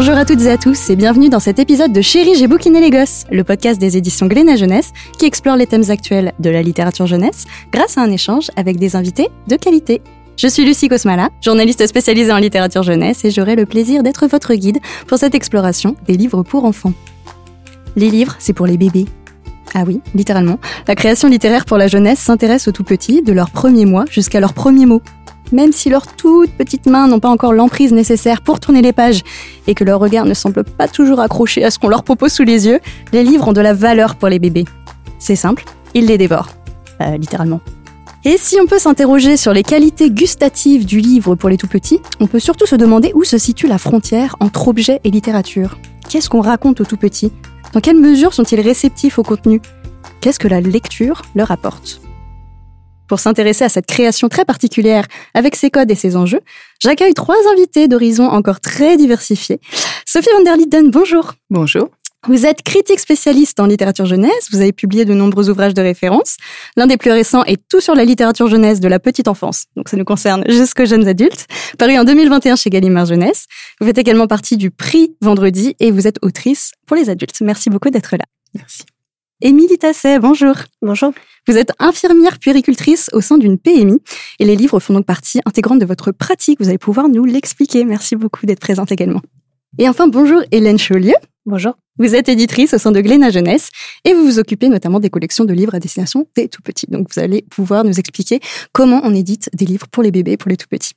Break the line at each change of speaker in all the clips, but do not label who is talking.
Bonjour à toutes et à tous et bienvenue dans cet épisode de Chérie, j'ai bouquiné les gosses, le podcast des éditions Glénat Jeunesse qui explore les thèmes actuels de la littérature jeunesse grâce à un échange avec des invités de qualité. Je suis Lucie Cosmala, journaliste spécialisée en littérature jeunesse et j'aurai le plaisir d'être votre guide pour cette exploration des livres pour enfants. Les livres, c'est pour les bébés. Ah oui, littéralement. La création littéraire pour la jeunesse s'intéresse aux tout petits, de leurs premiers mois jusqu'à leurs premiers mots même si leurs toutes petites mains n'ont pas encore l'emprise nécessaire pour tourner les pages et que leur regard ne semble pas toujours accroché à ce qu'on leur propose sous les yeux, les livres ont de la valeur pour les bébés. C'est simple, ils les dévorent. Euh, littéralement. Et si on peut s'interroger sur les qualités gustatives du livre pour les tout petits, on peut surtout se demander où se situe la frontière entre objet et littérature. Qu'est-ce qu'on raconte aux tout petits? Dans quelle mesure sont-ils réceptifs au contenu? Qu'est-ce que la lecture leur apporte? Pour s'intéresser à cette création très particulière avec ses codes et ses enjeux, j'accueille trois invités d'horizons encore très diversifiés. Sophie van der Linden, bonjour.
Bonjour.
Vous êtes critique spécialiste en littérature jeunesse, vous avez publié de nombreux ouvrages de référence. L'un des plus récents est Tout sur la littérature jeunesse de la petite enfance, donc ça nous concerne jusqu'aux jeunes adultes, paru en 2021 chez Gallimard Jeunesse. Vous faites également partie du prix Vendredi et vous êtes autrice pour les adultes. Merci beaucoup d'être là.
Merci.
Émilie Tasset, bonjour.
Bonjour.
Vous êtes infirmière puéricultrice au sein d'une PMI et les livres font donc partie intégrante de votre pratique. Vous allez pouvoir nous l'expliquer. Merci beaucoup d'être présente également. Et enfin, bonjour Hélène Chaulieu.
Bonjour.
Vous êtes éditrice au sein de Glénat Jeunesse et vous vous occupez notamment des collections de livres à destination des tout petits. Donc vous allez pouvoir nous expliquer comment on édite des livres pour les bébés, pour les tout petits.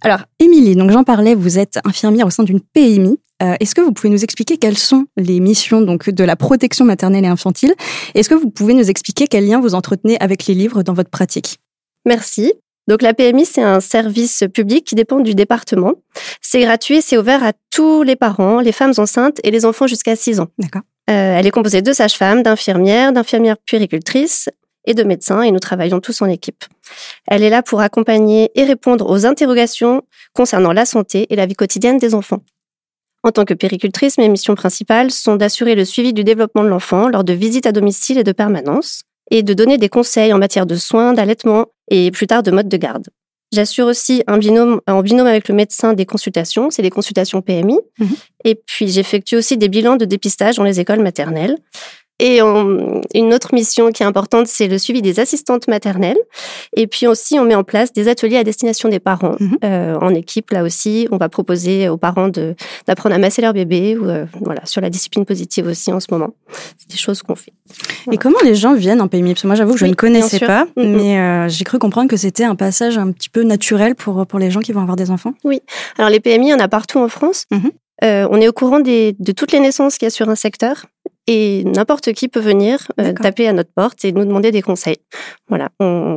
Alors, Émilie, donc j'en parlais, vous êtes infirmière au sein d'une PMI. Euh, est-ce que vous pouvez nous expliquer quelles sont les missions donc de la protection maternelle et infantile? Est-ce que vous pouvez nous expliquer quels liens vous entretenez avec les livres dans votre pratique?
Merci. Donc la PMI, c'est un service public qui dépend du département. C'est gratuit, c'est ouvert à tous les parents, les femmes enceintes et les enfants jusqu'à 6 ans.
D'accord.
Euh, elle est composée de sages-femmes, d'infirmières, d'infirmières puéricultrices et de médecins et nous travaillons tous en équipe. Elle est là pour accompagner et répondre aux interrogations concernant la santé et la vie quotidienne des enfants. En tant que péricultrice, mes missions principales sont d'assurer le suivi du développement de l'enfant lors de visites à domicile et de permanence, et de donner des conseils en matière de soins, d'allaitement et plus tard de mode de garde. J'assure aussi un binôme, en binôme avec le médecin des consultations, c'est des consultations PMI. Mhm. Et puis j'effectue aussi des bilans de dépistage dans les écoles maternelles. Et une autre mission qui est importante, c'est le suivi des assistantes maternelles. Et puis aussi, on met en place des ateliers à destination des parents. Mhm. euh, en équipe, là aussi, on va proposer aux parents d'apprendre à masser leur bébé ou euh, voilà sur la discipline positive aussi en ce moment. C'est des choses qu'on fait.
Et comment les gens viennent en PMI Parce que moi, j'avoue que je ne connaissais pas, mm. mais euh, j'ai cru comprendre que c'était un passage un petit peu naturel pour pour les gens qui vont avoir des enfants.
Oui. Alors les PMI, il y en a partout en France. Mhm. Euh, on est au courant des, de toutes les naissances qu'il y a sur un secteur et n'importe qui peut venir euh, taper à notre porte et nous demander des conseils. Voilà,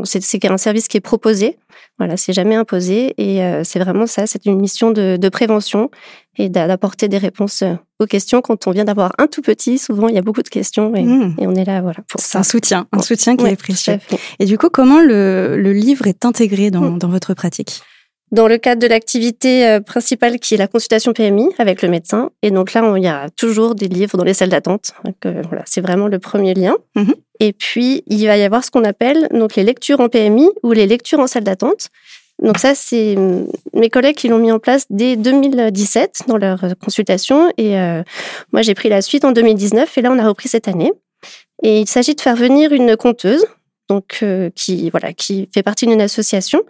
c'est un service qui est proposé. Voilà, c'est jamais imposé et euh, c'est vraiment ça. C'est une mission de, de prévention et d'apporter des réponses euh, aux questions quand on vient d'avoir un tout petit. Souvent, il y a beaucoup de questions et, mmh. et on est là, voilà.
C'est un soutien, un soutien qui est précieux. Et du coup, comment le, le livre est intégré dans, mmh. dans votre pratique?
Dans le cadre de l'activité euh, principale qui est la consultation PMI avec le médecin. Et donc là, il y a toujours des livres dans les salles d'attente. Euh, voilà, c'est vraiment le premier lien. Mhm. Et puis, il va y avoir ce qu'on appelle donc les lectures en PMI ou les lectures en salle d'attente. Donc ça, c'est hum, mes collègues qui l'ont mis en place dès 2017 dans leur consultation. Et euh, moi, j'ai pris la suite en 2019 et là, on a repris cette année. Et il s'agit de faire venir une conteuse donc euh, qui voilà qui fait partie d'une association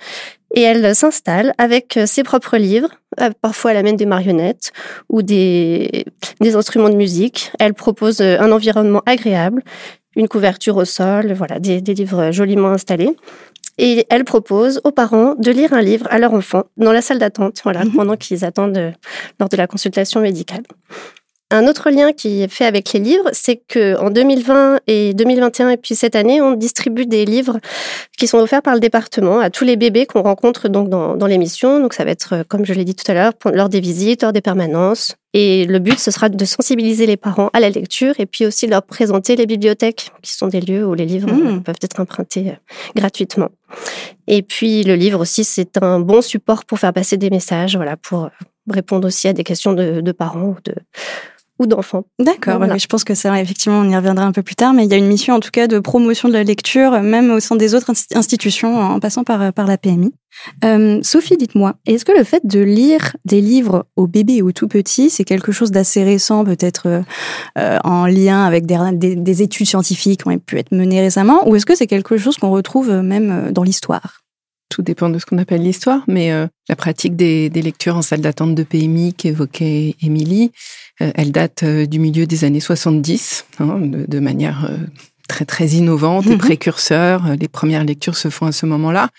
et elle s'installe avec euh, ses propres livres. Euh, parfois, elle amène des marionnettes ou des, des instruments de musique. Elle propose un environnement agréable, une couverture au sol, voilà, des, des livres joliment installés. Et elle propose aux parents de lire un livre à leur enfant dans la salle d'attente, voilà, mhm. pendant qu'ils attendent lors de la consultation médicale. Un autre lien qui est fait avec les livres, c'est que en 2020 et 2021 et puis cette année, on distribue des livres qui sont offerts par le département à tous les bébés qu'on rencontre donc dans, dans l'émission. Donc ça va être, comme je l'ai dit tout à l'heure, lors des visites, lors des permanences. Et le but, ce sera de sensibiliser les parents à la lecture et puis aussi leur présenter les bibliothèques, qui sont des lieux où les livres mmh. peuvent être empruntés euh, gratuitement. Et puis le livre aussi, c'est un bon support pour faire passer des messages, voilà, pour répondre aussi à des questions de, de parents ou de ou d'enfants.
D'accord, je pense que ça, effectivement, on y reviendra un peu plus tard, mais il y a une mission en tout cas de promotion de la lecture, même au sein des autres institutions, en passant par, par la PMI. Euh, Sophie, dites-moi, est-ce que le fait de lire des livres aux bébés et aux tout petits, c'est quelque chose d'assez récent, peut-être euh, en lien avec des, des, études scientifiques qui ont pu être menées récemment, ou est-ce que c'est quelque chose qu'on retrouve même dans l'histoire?
Tout dépend de ce qu'on appelle l'histoire, mais euh, la pratique des, lectures en salle d'attente de PMI qu'évoquait Émilie, euh, elle date euh, du milieu des années 70, hein, de, manière très très innovante et mhm. précurseur. Les premières lectures se font à ce moment-là.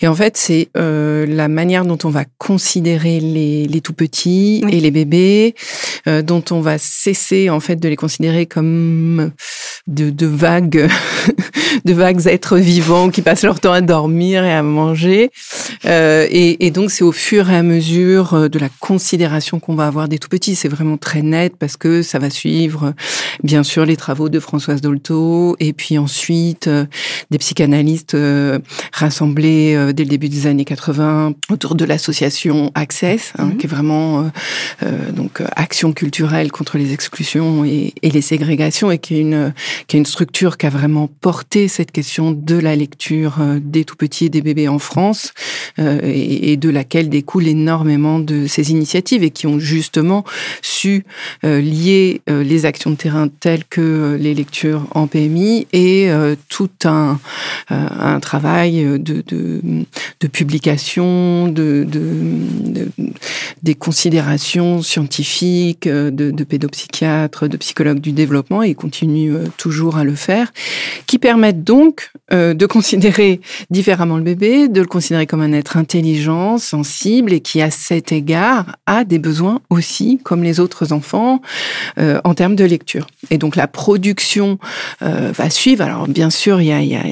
Et en fait, c'est euh, la manière dont on va considérer les, les tout petits et les bébés, euh, dont on va cesser en fait de les considérer comme de, de vagues, de vagues êtres vivants qui passent leur temps à dormir et à manger. Euh, et, et, donc, c'est au fur et à mesure de la considération qu'on va avoir des tout petits. C'est vraiment très net parce que ça va suivre, bien sûr, les travaux de Françoise Dolto et puis ensuite des psychanalystes rassemblés euh, dès le début des années 80 autour de l'association Access, hein, mhm. qui est vraiment euh, euh, donc action culturelle contre les exclusions et, et, les ségrégations, et qui est une qui est une structure qui a vraiment porté cette question de la lecture des tout petits et des bébés en France, et, et, de laquelle découle énormément de ces initiatives et qui ont justement su lier les actions de terrain telles que les lectures en PMI et tout un travail de, de de, des considérations scientifiques, euh, de, pédopsychiatres, de psychologues du développement, et continue euh, toujours à le faire, qui permettent donc euh, de considérer différemment le bébé, de le considérer comme un être intelligent, sensible, et qui à cet égard a des besoins aussi, comme les autres enfants, en termes de lecture. Et donc la production va suivre. Alors bien sûr, il y a, il y a,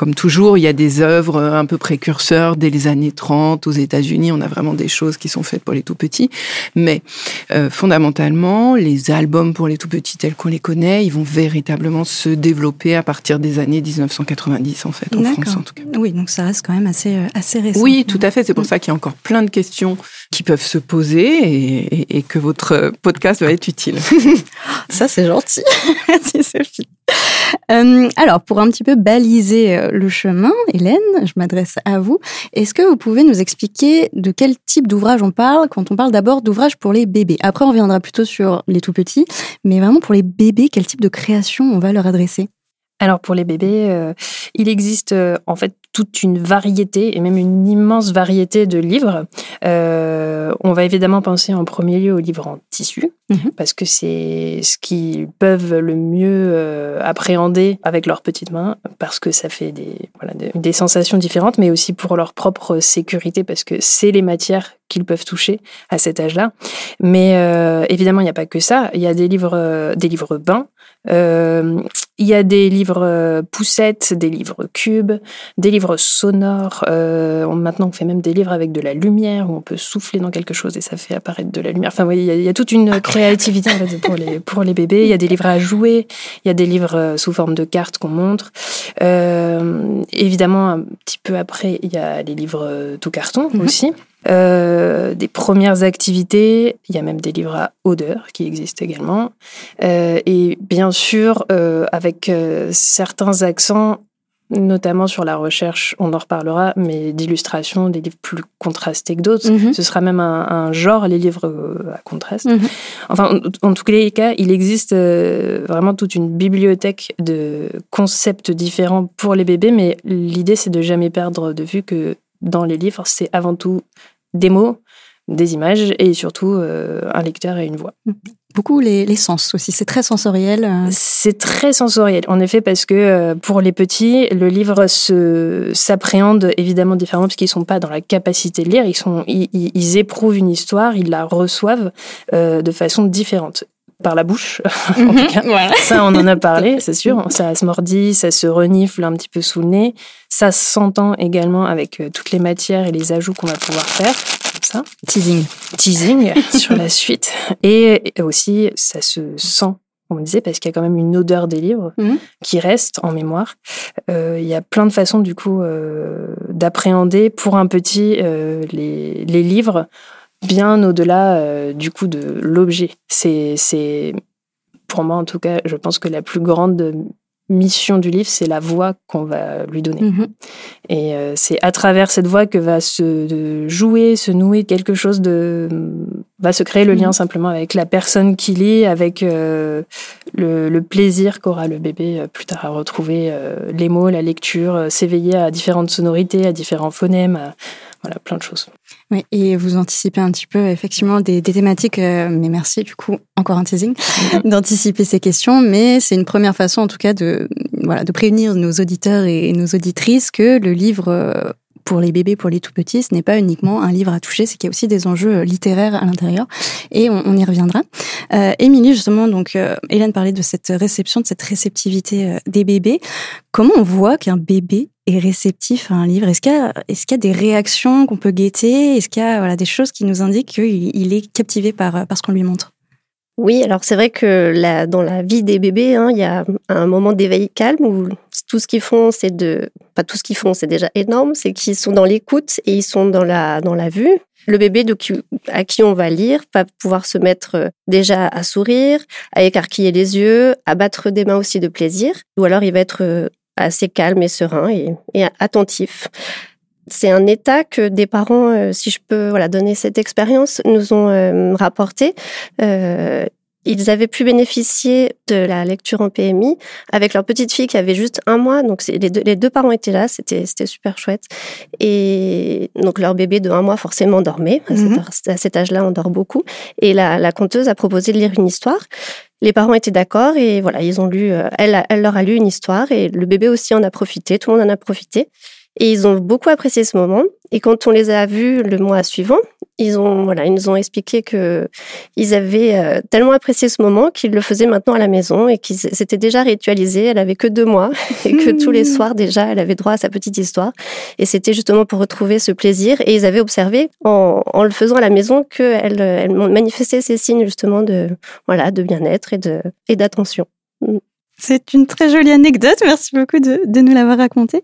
comme toujours, il y a des œuvres un peu précurseurs dès les années 30 aux États-Unis. On a vraiment des choses qui sont faites pour les tout petits. Mais euh, fondamentalement, les albums pour les tout petits tels qu'on les connaît, ils vont véritablement se développer à partir des années 1990 en fait, en France en tout cas.
Oui, donc ça reste quand même assez, euh, assez récent.
Oui, tout à fait. C'est pour ça qu'il y a encore plein de questions qui peuvent se poser et, et que votre podcast va être utile.
ça, c'est gentil. Merci Sophie. Euh, alors, pour un petit peu baliser euh, le chemin, Hélène, je m'adresse à vous. Est-ce que vous pouvez nous expliquer de quel type d'ouvrage on parle quand on parle d'abord d'ouvrage pour les bébés? Après, on reviendra plutôt sur les tout petits, mais vraiment pour les bébés, quel type de création on va leur adresser?
Alors pour les bébés, euh, il existe en fait toute une variété et même une immense variété de livres. Euh, on va évidemment penser en premier lieu aux livres en tissu, mhm. parce que c'est ce qu'ils peuvent le mieux euh, appréhender avec leurs petites mains, parce que ça fait des, voilà, des, sensations différentes, mais aussi pour leur propre sécurité, parce que c'est les matières qu'ils peuvent toucher à cet âge-là. Mais euh, évidemment, il n'y a pas que ça. Il y a des livres, des livres bains. Il y a des livres poussettes, des livres cubes, des livres sonores. Euh, maintenant, on fait même des livres avec de la lumière où on peut souffler dans quelque chose et ça fait apparaître de la lumière. Enfin, il y, a toute une créativité pour, les, pour les bébés. Il y a des livres à jouer, il y a des livres euh, sous forme de cartes qu'on montre. Euh, évidemment, un petit peu après, il y a les livres tout carton mhm. Aussi. des premières activités, il y a même des livres à odeur qui existent également. et bien sûr, avec certains accents notamment sur la recherche, on en reparlera, mais d'illustration, des livres plus contrastés que d'autres. Mhm. Ce sera même un, genre, les livres euh, à contraste. Mhm. Enfin, en, tous les cas, il existe euh, vraiment toute une bibliothèque de concepts différents pour les bébés, mais l'idée, c'est de jamais perdre de vue que dans les livres, c'est avant tout des mots, des images et surtout euh, un lecteur et une voix. Mhm
beaucoup les, sens aussi. C'est très sensoriel. Euh.
C'est très sensoriel, en effet, parce que euh, pour les petits, le livre se s'appréhende évidemment différemment parce qu'ils sont pas dans la capacité de lire. Ils sont, ils, éprouvent une histoire, ils la reçoivent euh, de façon différente par la bouche. en tout cas. Ça, on en a parlé, c'est sûr. Ça se mordit, ça se renifle un petit peu sous le nez. Ça s'entend également avec toutes les matières et les ajouts qu'on va pouvoir faire ça.
Teasing.
Teasing sur la suite. Et aussi, ça se sent on me disait, parce qu'il y a quand même une odeur des livres mhm. qui reste en mémoire. Euh, il y a plein de façons, du coup, euh, d'appréhender pour un petit euh, les, les, livres bien au-delà du coup de l'objet. C'est, pour moi en tout cas, je pense que la plus grande mission du livre, c'est la voix qu'on va lui donner. Mhm. Et euh, c'est à travers cette voix que va se jouer, se nouer quelque chose de... va se créer le lien mhm. simplement avec la personne qui lit, avec euh, le, plaisir qu'aura le bébé euh, plus tard à retrouver les mots, la lecture, s'éveiller à différentes sonorités, à différents phonèmes, voilà, plein de choses.
Oui, et vous anticipez un petit peu effectivement des, thématiques, euh, mais merci du coup, encore un teasing, d'anticiper ces questions, mais c'est une première façon en tout cas de, voilà, de prévenir nos auditeurs et nos auditrices que le livre euh, pour les bébés, pour les tout petits, ce n'est pas uniquement un livre à toucher, c'est qu'il y a aussi des enjeux euh, littéraires à l'intérieur, et on, y reviendra. Euh, Émilie, justement, donc Hélène parlait de cette réception, de cette réceptivité des bébés. Comment on voit qu'un bébé est réceptif à un livre? Est-ce qu'il y, a des réactions qu'on peut guetter? Est-ce qu'il y a des choses qui nous indiquent qu'il est captivé par ce qu'on lui montre?
Oui, alors c'est vrai que dans la vie des bébés, hein, il y a un moment d'éveil calme où tout ce qu'ils font, c'est de, pas tout ce qu'ils font, c'est déjà énorme, c'est qu'ils sont dans l'écoute et ils sont dans la dans la vue. Le bébé de à qui on va lire va pouvoir se mettre euh, déjà à sourire, à écarquiller les yeux, à battre des mains aussi de plaisir, ou alors il va être euh, assez calme et serein et, attentif. C'est un état que des parents, euh, si je peux voilà donner cette expérience, nous ont euh, rapporté. Euh, ils avaient pu bénéficier de la lecture en PMI avec leur petite fille qui avait juste un mois. Donc les deux, les deux parents étaient là, c'était c'était super chouette. Et donc leur bébé de un mois forcément dormait. À, mhm. cet, âge-là, on dort beaucoup. Et la, la conteuse a proposé de lire une histoire. Les parents étaient d'accord et voilà, ils ont lu. Elle, elle leur a lu une histoire et le bébé aussi en a profité. Tout le monde en a profité. Et ils ont beaucoup apprécié ce moment. Et quand on les a vus le mois suivant, ils ont voilà, ils nous ont expliqué que ils avaient euh, tellement apprécié ce moment qu'ils le faisaient maintenant à la maison et qu'ils s'étaient déjà ritualisé. Elle avait que deux mois et que tous les soirs déjà, elle avait droit à sa petite histoire. Et c'était justement pour retrouver ce plaisir. Et ils avaient observé en, en le faisant à la maison qu'elle elle manifestait ces signes justement de voilà de bien-être et de et d'attention.
C'est une très jolie anecdote. Merci beaucoup de, nous l'avoir raconté.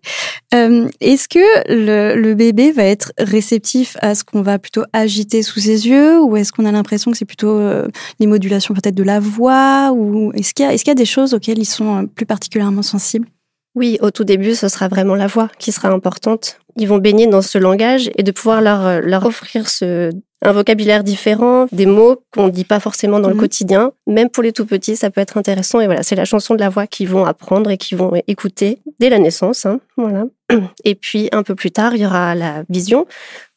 Euh, Est-ce que le, bébé va être réceptif à ce qu'on va plutôt agiter sous ses yeux ou est-ce qu'on a l'impression que c'est plutôt euh, les modulations peut-être de la voix ou est-ce qu'il y, est y, a des choses auxquelles ils sont euh, plus particulièrement sensibles?
Oui, au tout début, ce sera vraiment la voix qui sera importante. Ils vont baigner dans ce langage et de pouvoir leur, euh, leur offrir ce, un vocabulaire différent, des mots qu'on ne dit pas forcément dans le mhm. quotidien. Même pour les tout petits, ça peut être intéressant. Et voilà, c'est la chanson de la voix qu'ils vont apprendre et qu'ils vont écouter dès la naissance. Hein, voilà. Et puis un peu plus tard, il y aura la vision.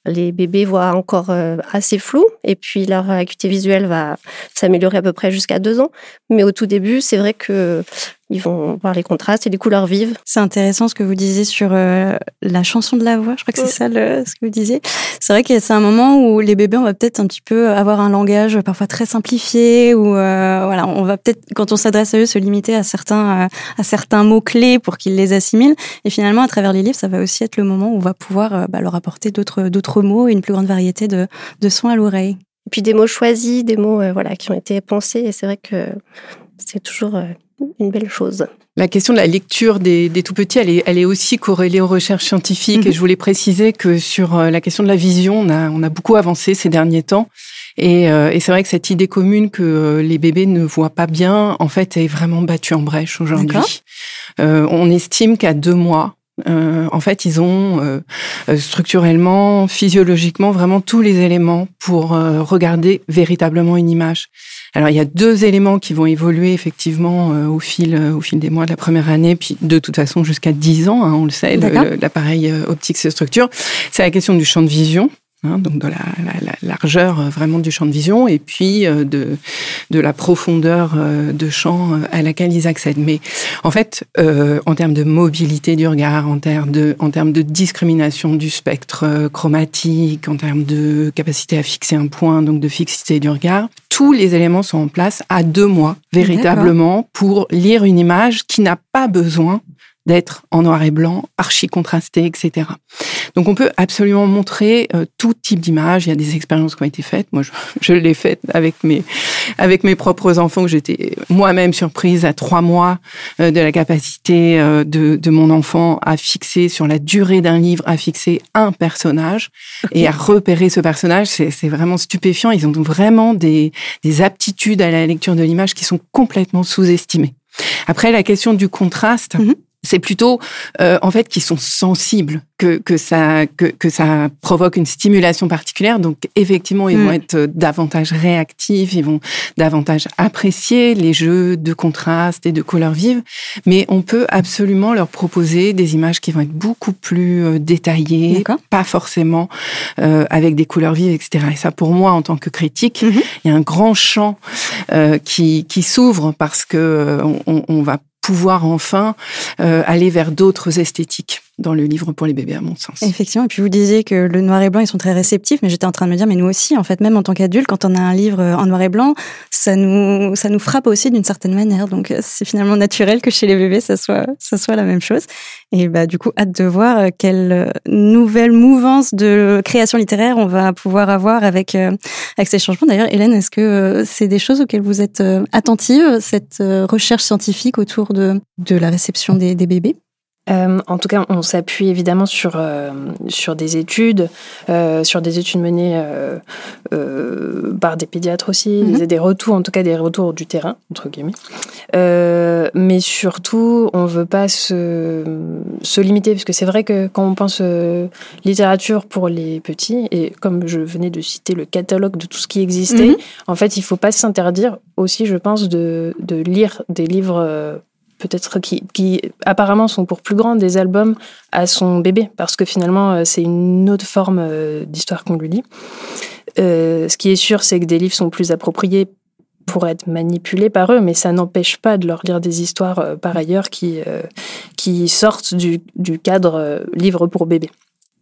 Les bébés voient encore euh, assez flou et puis leur acuité visuelle va s'améliorer à peu près jusqu'à deux ans. Mais au tout début, c'est vrai que ils vont voir les contrastes et les couleurs vives.
C'est intéressant ce que vous disiez sur euh, la chanson de la voix. Je crois que c'est ça le, ce que vous disiez. C'est vrai que c'est un moment où les bébés, on va peut-être un petit peu avoir un langage parfois très simplifié ou euh, voilà, on va peut-être quand on s'adresse à eux se limiter à certains à certains mots clés pour qu'ils les assimilent. Et finalement, à travers les livres, ça va aussi être le moment où on va pouvoir bah, leur apporter d'autres d'autres mots et une plus grande variété de, de sons à l'oreille.
Et puis des mots choisis, des mots euh, voilà qui ont été pensés. Et c'est vrai que c'est toujours euh, une belle chose.
La question de la lecture des, des tout petits, elle est, elle est aussi corrélée aux recherches scientifiques. Et mhm. je voulais préciser que sur euh, la question de la vision, on a, on a beaucoup avancé ces derniers temps. Et, et c'est vrai que cette idée commune que les bébés ne voient pas bien, en fait, est vraiment battue en brèche aujourd'hui. Euh, on estime qu'à deux mois, euh, en fait, ils ont euh, structurellement, physiologiquement, vraiment tous les éléments pour euh, regarder véritablement une image. Alors, il y a deux éléments qui vont évoluer effectivement au fil au fil des mois de la première année, puis de toute façon jusqu'à 10 ans, hein, on le sait, l'appareil optique se structure. C'est la question du champ de vision. Hein, donc de la, la, la, largeur euh, vraiment du champ de vision et puis euh, de, de la profondeur euh, de champ à laquelle ils accèdent. Mais en fait, euh, en termes de mobilité du regard, en termes de, en termes de discrimination du spectre chromatique, en termes de capacité à fixer un point, donc de fixité du regard, tous les éléments sont en place à deux mois véritablement pour lire une image qui n'a pas besoin d'être en noir et blanc, archi contrasté, etc. Donc on peut absolument montrer euh, tout type d'image. Il y a des expériences qui ont été faites. Moi, je, je l'ai faite avec mes avec mes propres enfants. J'étais moi-même surprise à trois mois euh, de la capacité euh, de, de mon enfant à fixer sur la durée d'un livre, à fixer un personnage et à repérer ce personnage. C'est vraiment stupéfiant. Ils ont vraiment des, des aptitudes à la lecture de l'image qui sont complètement sous-estimées. Après, la question du contraste. Mhm c'est plutôt euh, en fait qu'ils sont sensibles que que ça que que ça provoque une stimulation particulière donc effectivement ils vont mm. être euh, davantage réactifs ils vont davantage apprécier les jeux de contraste et de couleurs vives mais on peut absolument leur proposer des images qui vont être beaucoup plus euh, détaillées pas forcément euh, avec des couleurs vives etc et ça pour moi en tant que critique mm-hmm. il y a un grand champ euh, qui qui s'ouvre parce que on, on va pouvoir enfin euh, aller vers d'autres esthétiques dans le livre pour les bébés, à mon sens.
Effectivement. Et puis vous disiez que le noir et blanc, ils sont très réceptifs, mais j'étais en train de me dire, mais nous aussi, en fait, même en tant qu'adultes, quand on a un livre en noir et blanc, ça nous, ça nous frappe aussi d'une certaine manière. Donc euh, c'est finalement naturel que chez les bébés, ça soit, ça soit la même chose. Et bah du coup, hâte de voir euh, quelle euh, nouvelle mouvance de création littéraire on va pouvoir avoir avec avec ces changements. D'ailleurs, Hélène, est-ce que c'est des choses auxquelles vous êtes attentive, cette recherche scientifique autour de de la réception des bébés?
Euh, en tout cas, on s'appuie évidemment sur, euh, sur des études, euh, sur des études menées par des pédiatres aussi, mhm. des retours, en tout cas des retours du terrain, entre guillemets. mais surtout, on ne veut pas se, se limiter, parce que c'est vrai que quand on pense littérature pour les petits, et comme je venais de citer le catalogue de tout ce qui existait, mhm. en fait, il ne faut pas s'interdire aussi, je pense, de, de lire des livres peut-être qui, qui apparemment sont pour plus grands des albums à son bébé, parce que finalement euh, c'est une autre forme euh, d'histoire qu'on lui lit. Euh, ce qui est sûr, c'est que des livres sont plus appropriés pour être manipulés par eux, mais ça n'empêche pas de leur lire des histoires par ailleurs qui, qui sortent du, du cadre livre pour bébé.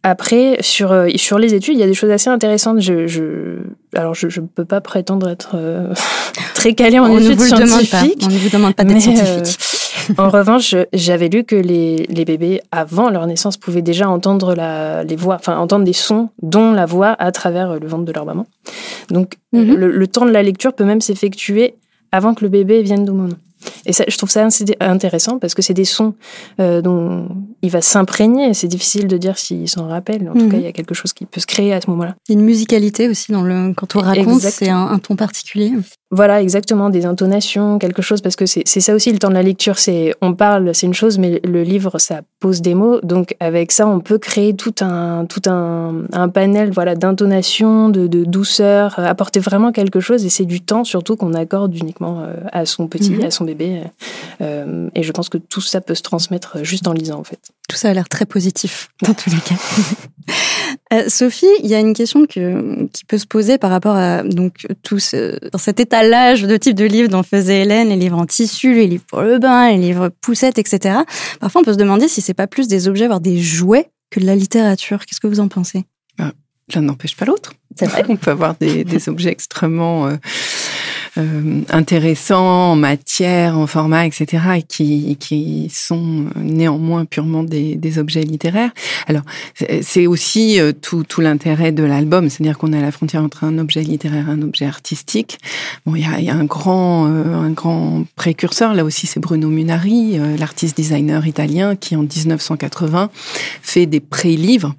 Après, sur, sur les études, il y a des choses assez intéressantes. Je, je alors, je ne peux pas prétendre être très calé en études scientifiques.
On ne vous demande pas d'être scientifique
en revanche, j'avais lu que les, les, bébés, avant leur naissance, pouvaient déjà entendre la, les voix, enfin entendre des sons, dont la voix, à travers le ventre de leur maman. Donc, mhm. le, temps de la lecture peut même s'effectuer avant que le bébé vienne au monde. Et ça, je trouve ça intéressant parce que c'est des sons euh, dont il va s'imprégner. C'est difficile de dire s'il s'en rappelle. En tout cas, mhm. il y a quelque chose qui peut se créer à ce moment-là.
Une musicalité aussi dans le quand on raconte, c'est un, un, ton particulier.
Voilà, exactement, des intonations, quelque chose, parce que c'est ça aussi le temps de la lecture. C'est on parle, c'est une chose, mais le livre, ça pose des mots. Donc avec ça, on peut créer tout un tout un, un panel, voilà, d'intonation, de, de, douceur, apporter vraiment quelque chose. Et c'est du temps surtout qu'on accorde uniquement euh, à son petit, mhm. à son bébé. Euh, et je pense que tout ça peut se transmettre juste en lisant, en fait.
Tout ça a l'air très positif dans tous les cas. Euh, Sophie, il y a une question que, qui peut se poser par rapport à donc tout ce, dans cet étalage de type de livres dont faisait Hélène, les livres en tissu, les livres pour le bain, les livres poussettes, etc. Parfois, on peut se demander si c'est pas plus des objets, voire des jouets que de la littérature. Qu'est-ce que vous en pensez?
Bah, L'un n'empêche pas l'autre. C'est vrai. On peut avoir des, des objets extrêmement euh, euh, intéressants en matière, en format, etc., et qui, qui sont néanmoins purement des, des objets littéraires. Alors, c'est aussi euh, tout, tout l'intérêt de l'album, c'est-à-dire qu'on est à la frontière entre un objet littéraire et un objet artistique. Bon, il y a, y a, un grand, euh, un grand précurseur, là aussi, c'est Bruno Munari, l'artiste designer italien, qui en 1980 fait des pré-livres.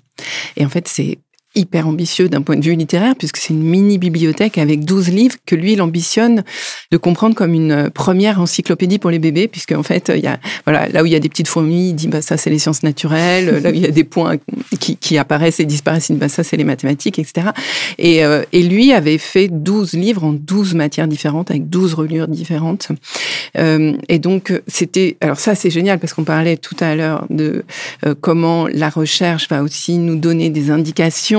Et en fait, c'est hyper ambitieux d'un point de vue littéraire, puisque c'est une mini-bibliothèque avec 12 livres que lui, il ambitionne de comprendre comme une première encyclopédie pour les bébés, puisque en fait, il y a, voilà, là où il y a des petites fourmis, il dit, bah, ça, c'est les sciences naturelles, là où il y a des points qui, qui apparaissent et disparaissent, il dit, bah, ça, c'est les mathématiques, etc. Et, euh, et lui avait fait 12 livres en 12 matières différentes, avec 12 reliures différentes. Euh, et donc, c'était, alors ça, c'est génial, parce qu'on parlait tout à l'heure de euh, comment la recherche va aussi nous donner des indications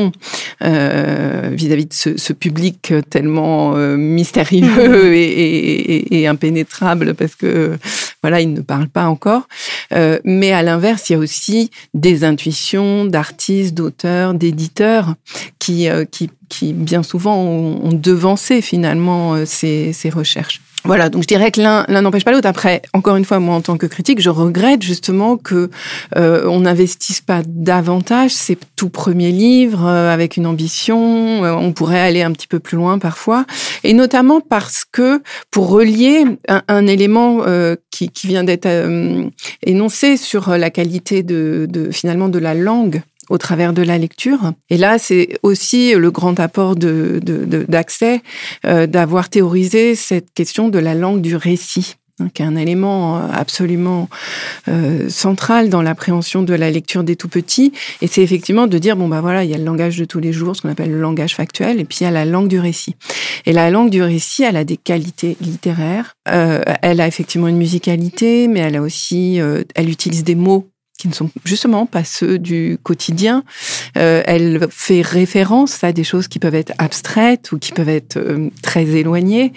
euh, vis-à-vis de ce, public tellement euh, mystérieux et, impénétrable parce que voilà, il ne parle pas encore. Euh, mais à l'inverse, il y a aussi des intuitions d'artistes, d'auteurs, d'éditeurs qui, qui, qui bien souvent ont, devancé finalement ces, ces recherches. Voilà, donc je dirais que l'un n'empêche pas l'autre. Après, encore une fois, moi en tant que critique, je regrette justement que euh, on n'investisse pas davantage ces tout premiers livres euh, avec une ambition. Euh, on pourrait aller un petit peu plus loin parfois, et notamment parce que pour relier un, élément qui, qui, vient d'être énoncé sur la qualité de, de finalement de la langue au travers de la lecture. Et là, c'est aussi le grand apport d'accès euh, d'avoir théorisé cette question de la langue du récit hein, qui est un élément euh, absolument euh, central dans l'appréhension de la lecture des tout petits. Et c'est effectivement de dire, bon, bah voilà, il y a le langage de tous les jours, ce qu'on appelle le langage factuel, et puis il y a la langue du récit. Et la langue du récit, elle a des qualités littéraires. Elle a effectivement une musicalité, mais elle a aussi, elle utilise des mots qui ne sont justement pas ceux du quotidien. Euh, elle fait référence à des choses qui peuvent être abstraites ou qui peuvent être euh, très éloignées.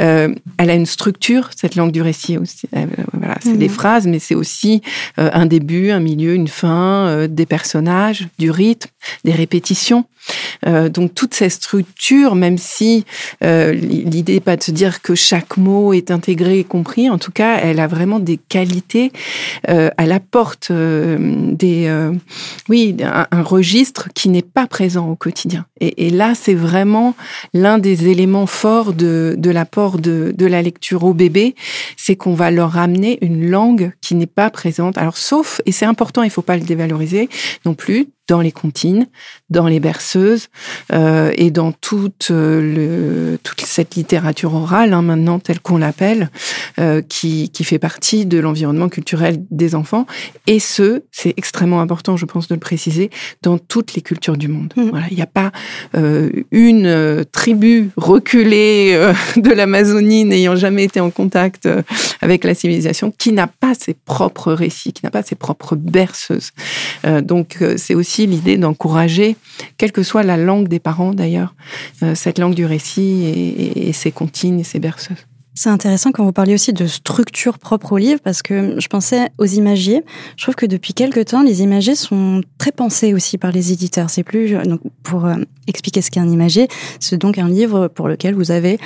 Euh, elle a une structure, cette langue du récit aussi. Voilà, c'est des mhm. phrases, mais c'est aussi un début, un milieu, une fin, des personnages, du rythme, des répétitions. Donc toutes ces structures, même si l'idée n'est pas de se dire que chaque mot est intégré et compris, en tout cas, elle a vraiment des qualités. Elle apporte des, oui, un, registre qui n'est pas présent au quotidien. Et, là, c'est vraiment l'un des éléments forts de, l'apport de, de la lecture au bébé, c'est qu'on va leur amener une langue qui n'est pas présente. Alors, sauf, et c'est important, il ne faut pas le dévaloriser non plus, dans les comptines, dans les berceuses euh, et dans toute, euh, le, toute cette littérature orale, hein, maintenant telle qu'on l'appelle, euh, qui, qui fait partie de l'environnement culturel des enfants. Et ce, c'est extrêmement important, je pense, de le préciser, dans toutes les cultures du monde. Mmh. Voilà, il n'y a pas une tribu reculée de l'Amazonie n'ayant jamais été en contact avec la civilisation qui n'a pas ses propres récits, qui n'a pas ses propres berceuses. donc, c'est aussi l'idée d'encourager, quelle que soit la langue des parents d'ailleurs, euh, cette langue du récit et, ses comptines et ses berceuses.
C'est intéressant quand vous parliez aussi de structure propre au livre parce que je pensais aux imagiers. Je trouve que depuis quelques temps, les imagiers sont très pensés aussi par les éditeurs. C'est plus donc pour euh, expliquer ce qu'est un imagier, c'est donc un livre pour lequel vous avez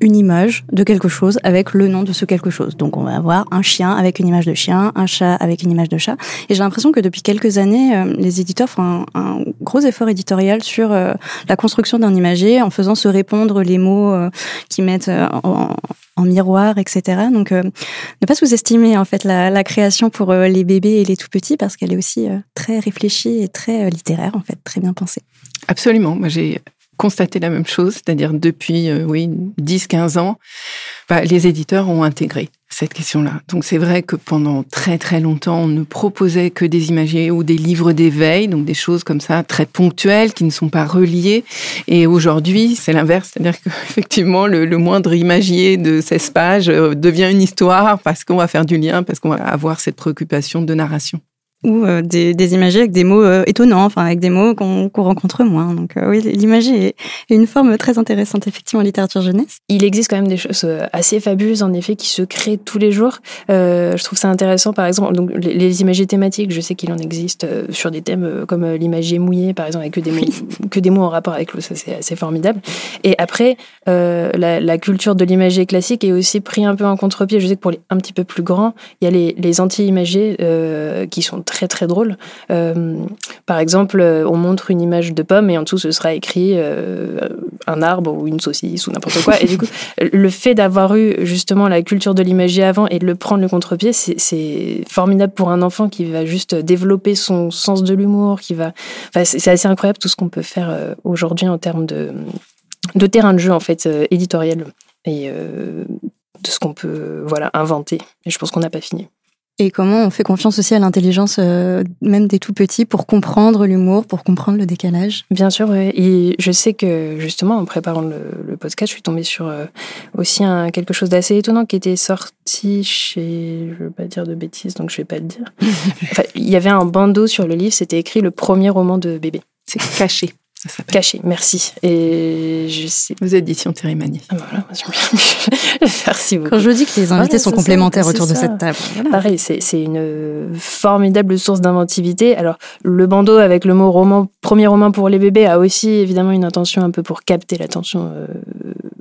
une image de quelque chose avec le nom de ce quelque chose. Donc on va avoir un chien avec une image de chien, un chat avec une image de chat. Et j'ai l'impression que depuis quelques années, euh, les éditeurs font un, gros effort éditorial sur euh, la construction d'un imagier en faisant se répondre les mots euh, qui mettent en, miroir, etc. Donc ne pas sous-estimer en fait la, la création pour les bébés et les tout petits parce qu'elle est aussi très réfléchie et très littéraire en fait, très bien pensée.
Absolument. Moi j'ai constaté la même chose, c'est-à-dire depuis euh, oui 10-15 ans, bah, les éditeurs ont intégré cette question-là. Donc c'est vrai que pendant très très longtemps, on ne proposait que des imagiers ou des livres d'éveil, donc des choses comme ça très ponctuelles qui ne sont pas reliées. Et aujourd'hui, c'est l'inverse, c'est-à-dire qu'effectivement, le, le moindre imagier de 16 pages euh, devient une histoire parce qu'on va faire du lien, parce qu'on va avoir cette préoccupation de narration
ou euh, des, des imagiers avec des mots euh, étonnants, enfin avec des mots qu'on rencontre moins. Donc euh, oui, l'imagie est, une forme très intéressante effectivement en littérature jeunesse.
Il existe quand même des choses assez fabuleuses en effet qui se créent tous les jours. je trouve ça intéressant par exemple donc les, les imagiers thématiques. Je sais qu'il en existe sur des thèmes comme l'imagier mouillé par exemple avec que des mots que des mots en rapport avec l'eau. Ça c'est assez formidable. Et après la, la, culture de l'imagier classique est aussi pris un peu en contre-pied. Je sais que pour les un petit peu plus grands, il y a les, les anti-imagiers qui sont très très drôle. Euh, par exemple, on montre une image de pomme et en dessous ce sera écrit euh, un arbre ou une saucisse ou n'importe quoi. Et du coup, le fait d'avoir eu justement la culture de l'imagerie avant et de le prendre le contre-pied, c'est formidable pour un enfant qui va juste développer son sens de l'humour, qui va. Enfin, c'est assez incroyable tout ce qu'on peut faire euh, aujourd'hui en termes de, de terrain de jeu en fait éditorial et de ce qu'on peut voilà inventer. Et je pense qu'on n'a pas fini.
Et comment on fait confiance aussi à l'intelligence, euh, même des tout petits, pour comprendre l'humour, pour comprendre le décalage?
Bien sûr, et je sais que justement, en préparant le, podcast, je suis tombée sur euh, aussi un, quelque chose d'assez étonnant qui était sorti chez, je veux pas dire de bêtises, donc je vais pas le dire. il y avait un bandeau sur le livre, c'était écrit le premier roman de bébé.
C'est caché.
Caché, merci. Et je sais.
Aux éditions Thierry Magny.
Ah, voilà, merci beaucoup.
Quand je dis que les invités sont complémentaires autour de cette table.
Pareil, c'est une formidable source d'inventivité. Alors, le bandeau avec le mot roman, premier roman pour les bébés, a aussi évidemment une intention un peu pour capter l'attention euh,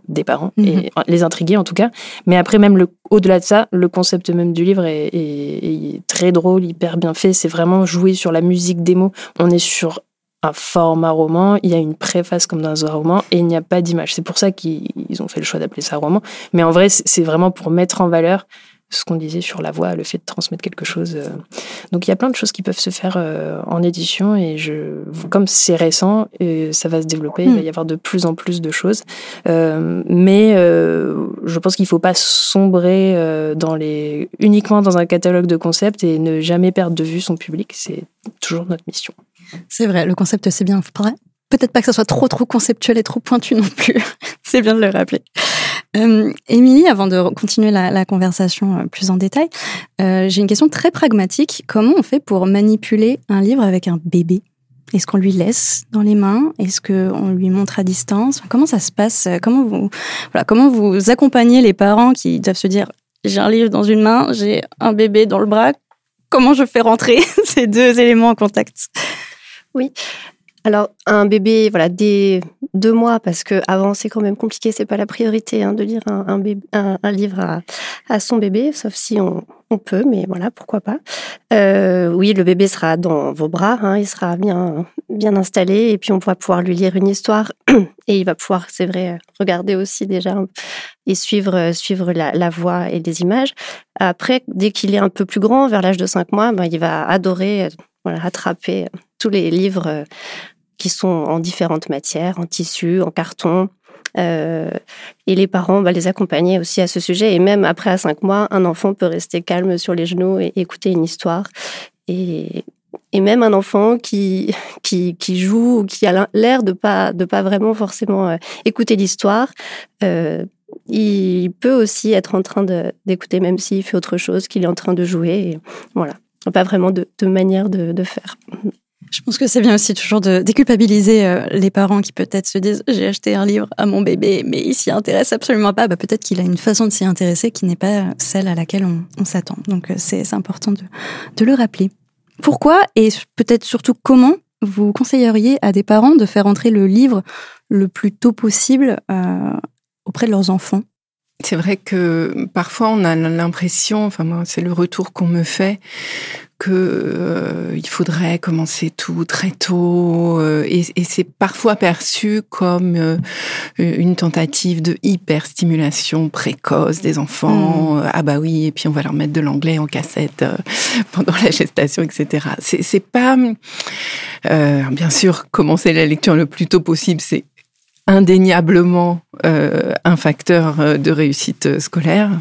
des parents et mhm. les intriguer en tout cas. Mais après même le au-delà de ça, le concept même du livre est, est très drôle, hyper bien fait. C'est vraiment jouer sur la musique des mots. On est sur un format roman, il y a une préface comme dans un roman et il n'y a pas d'image. C'est pour ça qu'ils ont fait le choix d'appeler ça roman. Mais en vrai, c'est vraiment pour mettre en valeur ce qu'on disait sur la voix, le fait de transmettre quelque chose. Euh. Donc il y a plein de choses qui peuvent se faire euh, en édition et je, comme c'est récent, euh, ça va se développer, il va hmm. y avoir de plus en plus de choses. mais je pense qu'il ne faut pas sombrer dans les, uniquement dans un catalogue de concepts et ne jamais perdre de vue son public. C'est toujours notre mission.
C'est vrai, le concept c'est bien. Peut-être pas que ça soit trop trop conceptuel et trop pointu non plus. c'est bien de le rappeler. Euh, Émilie, avant de continuer la, conversation euh, plus en détail, euh, j'ai une question très pragmatique. Comment on fait pour manipuler un livre avec un bébé? Est-ce qu'on lui laisse dans les mains? Est-ce qu'on lui montre à distance? Comment ça se passe? Comment vous, voilà, comment vous accompagnez les parents qui doivent se dire j'ai un livre dans une main, j'ai un bébé dans le bras Comment je fais rentrer ces deux éléments en contact?
Oui. Alors, un bébé, voilà, dès deux mois, parce que avant c'est quand même compliqué, c'est pas la priorité hein, de lire un, un, livre à, son bébé, sauf si on, peut, mais voilà, pourquoi pas. Euh, oui, le bébé sera dans vos bras, hein, il sera bien, bien installé, et puis on va pouvoir lui lire une histoire, et il va pouvoir, c'est vrai, regarder aussi déjà et suivre, suivre la, voix et les images. Après, dès qu'il est un peu plus grand, vers l'âge de cinq mois, ben, il va adorer voilà, attraper tous les livres qui sont en différentes matières, en tissu, en carton. Euh, et les parents va les accompagner aussi à ce sujet. Et même après, à cinq mois, un enfant peut rester calme sur les genoux et écouter une histoire. Et, même un enfant qui, qui, joue ou qui a l'air de pas, de pas vraiment forcément euh, écouter l'histoire, euh, il peut aussi être en train d'écouter, même s'il fait autre chose, qu'il est en train de jouer. Et voilà, pas vraiment de, manière de faire.
Je pense que c'est bien aussi toujours de déculpabiliser euh, les parents qui peut-être se disent j'ai acheté un livre à mon bébé mais il s'y intéresse absolument pas. Bah, peut-être qu'il a une façon de s'y intéresser qui n'est pas celle à laquelle on, s'attend. Donc euh, c'est important de, le rappeler. Pourquoi et peut-être surtout comment vous conseilleriez à des parents de faire entrer le livre le plus tôt possible euh, auprès de leurs enfants?
C'est vrai que parfois on a l'impression, enfin moi c'est le retour qu'on me fait, que euh, il faudrait commencer tout très tôt euh, et, et c'est parfois perçu comme euh, une tentative de hyperstimulation précoce des enfants. Mmh. Ah bah oui, et puis on va leur mettre de l'anglais en cassette pendant la gestation, etc. C'est, c'est pas bien sûr commencer la lecture le plus tôt possible, c'est indéniablement euh, un facteur euh, de réussite euh, scolaire.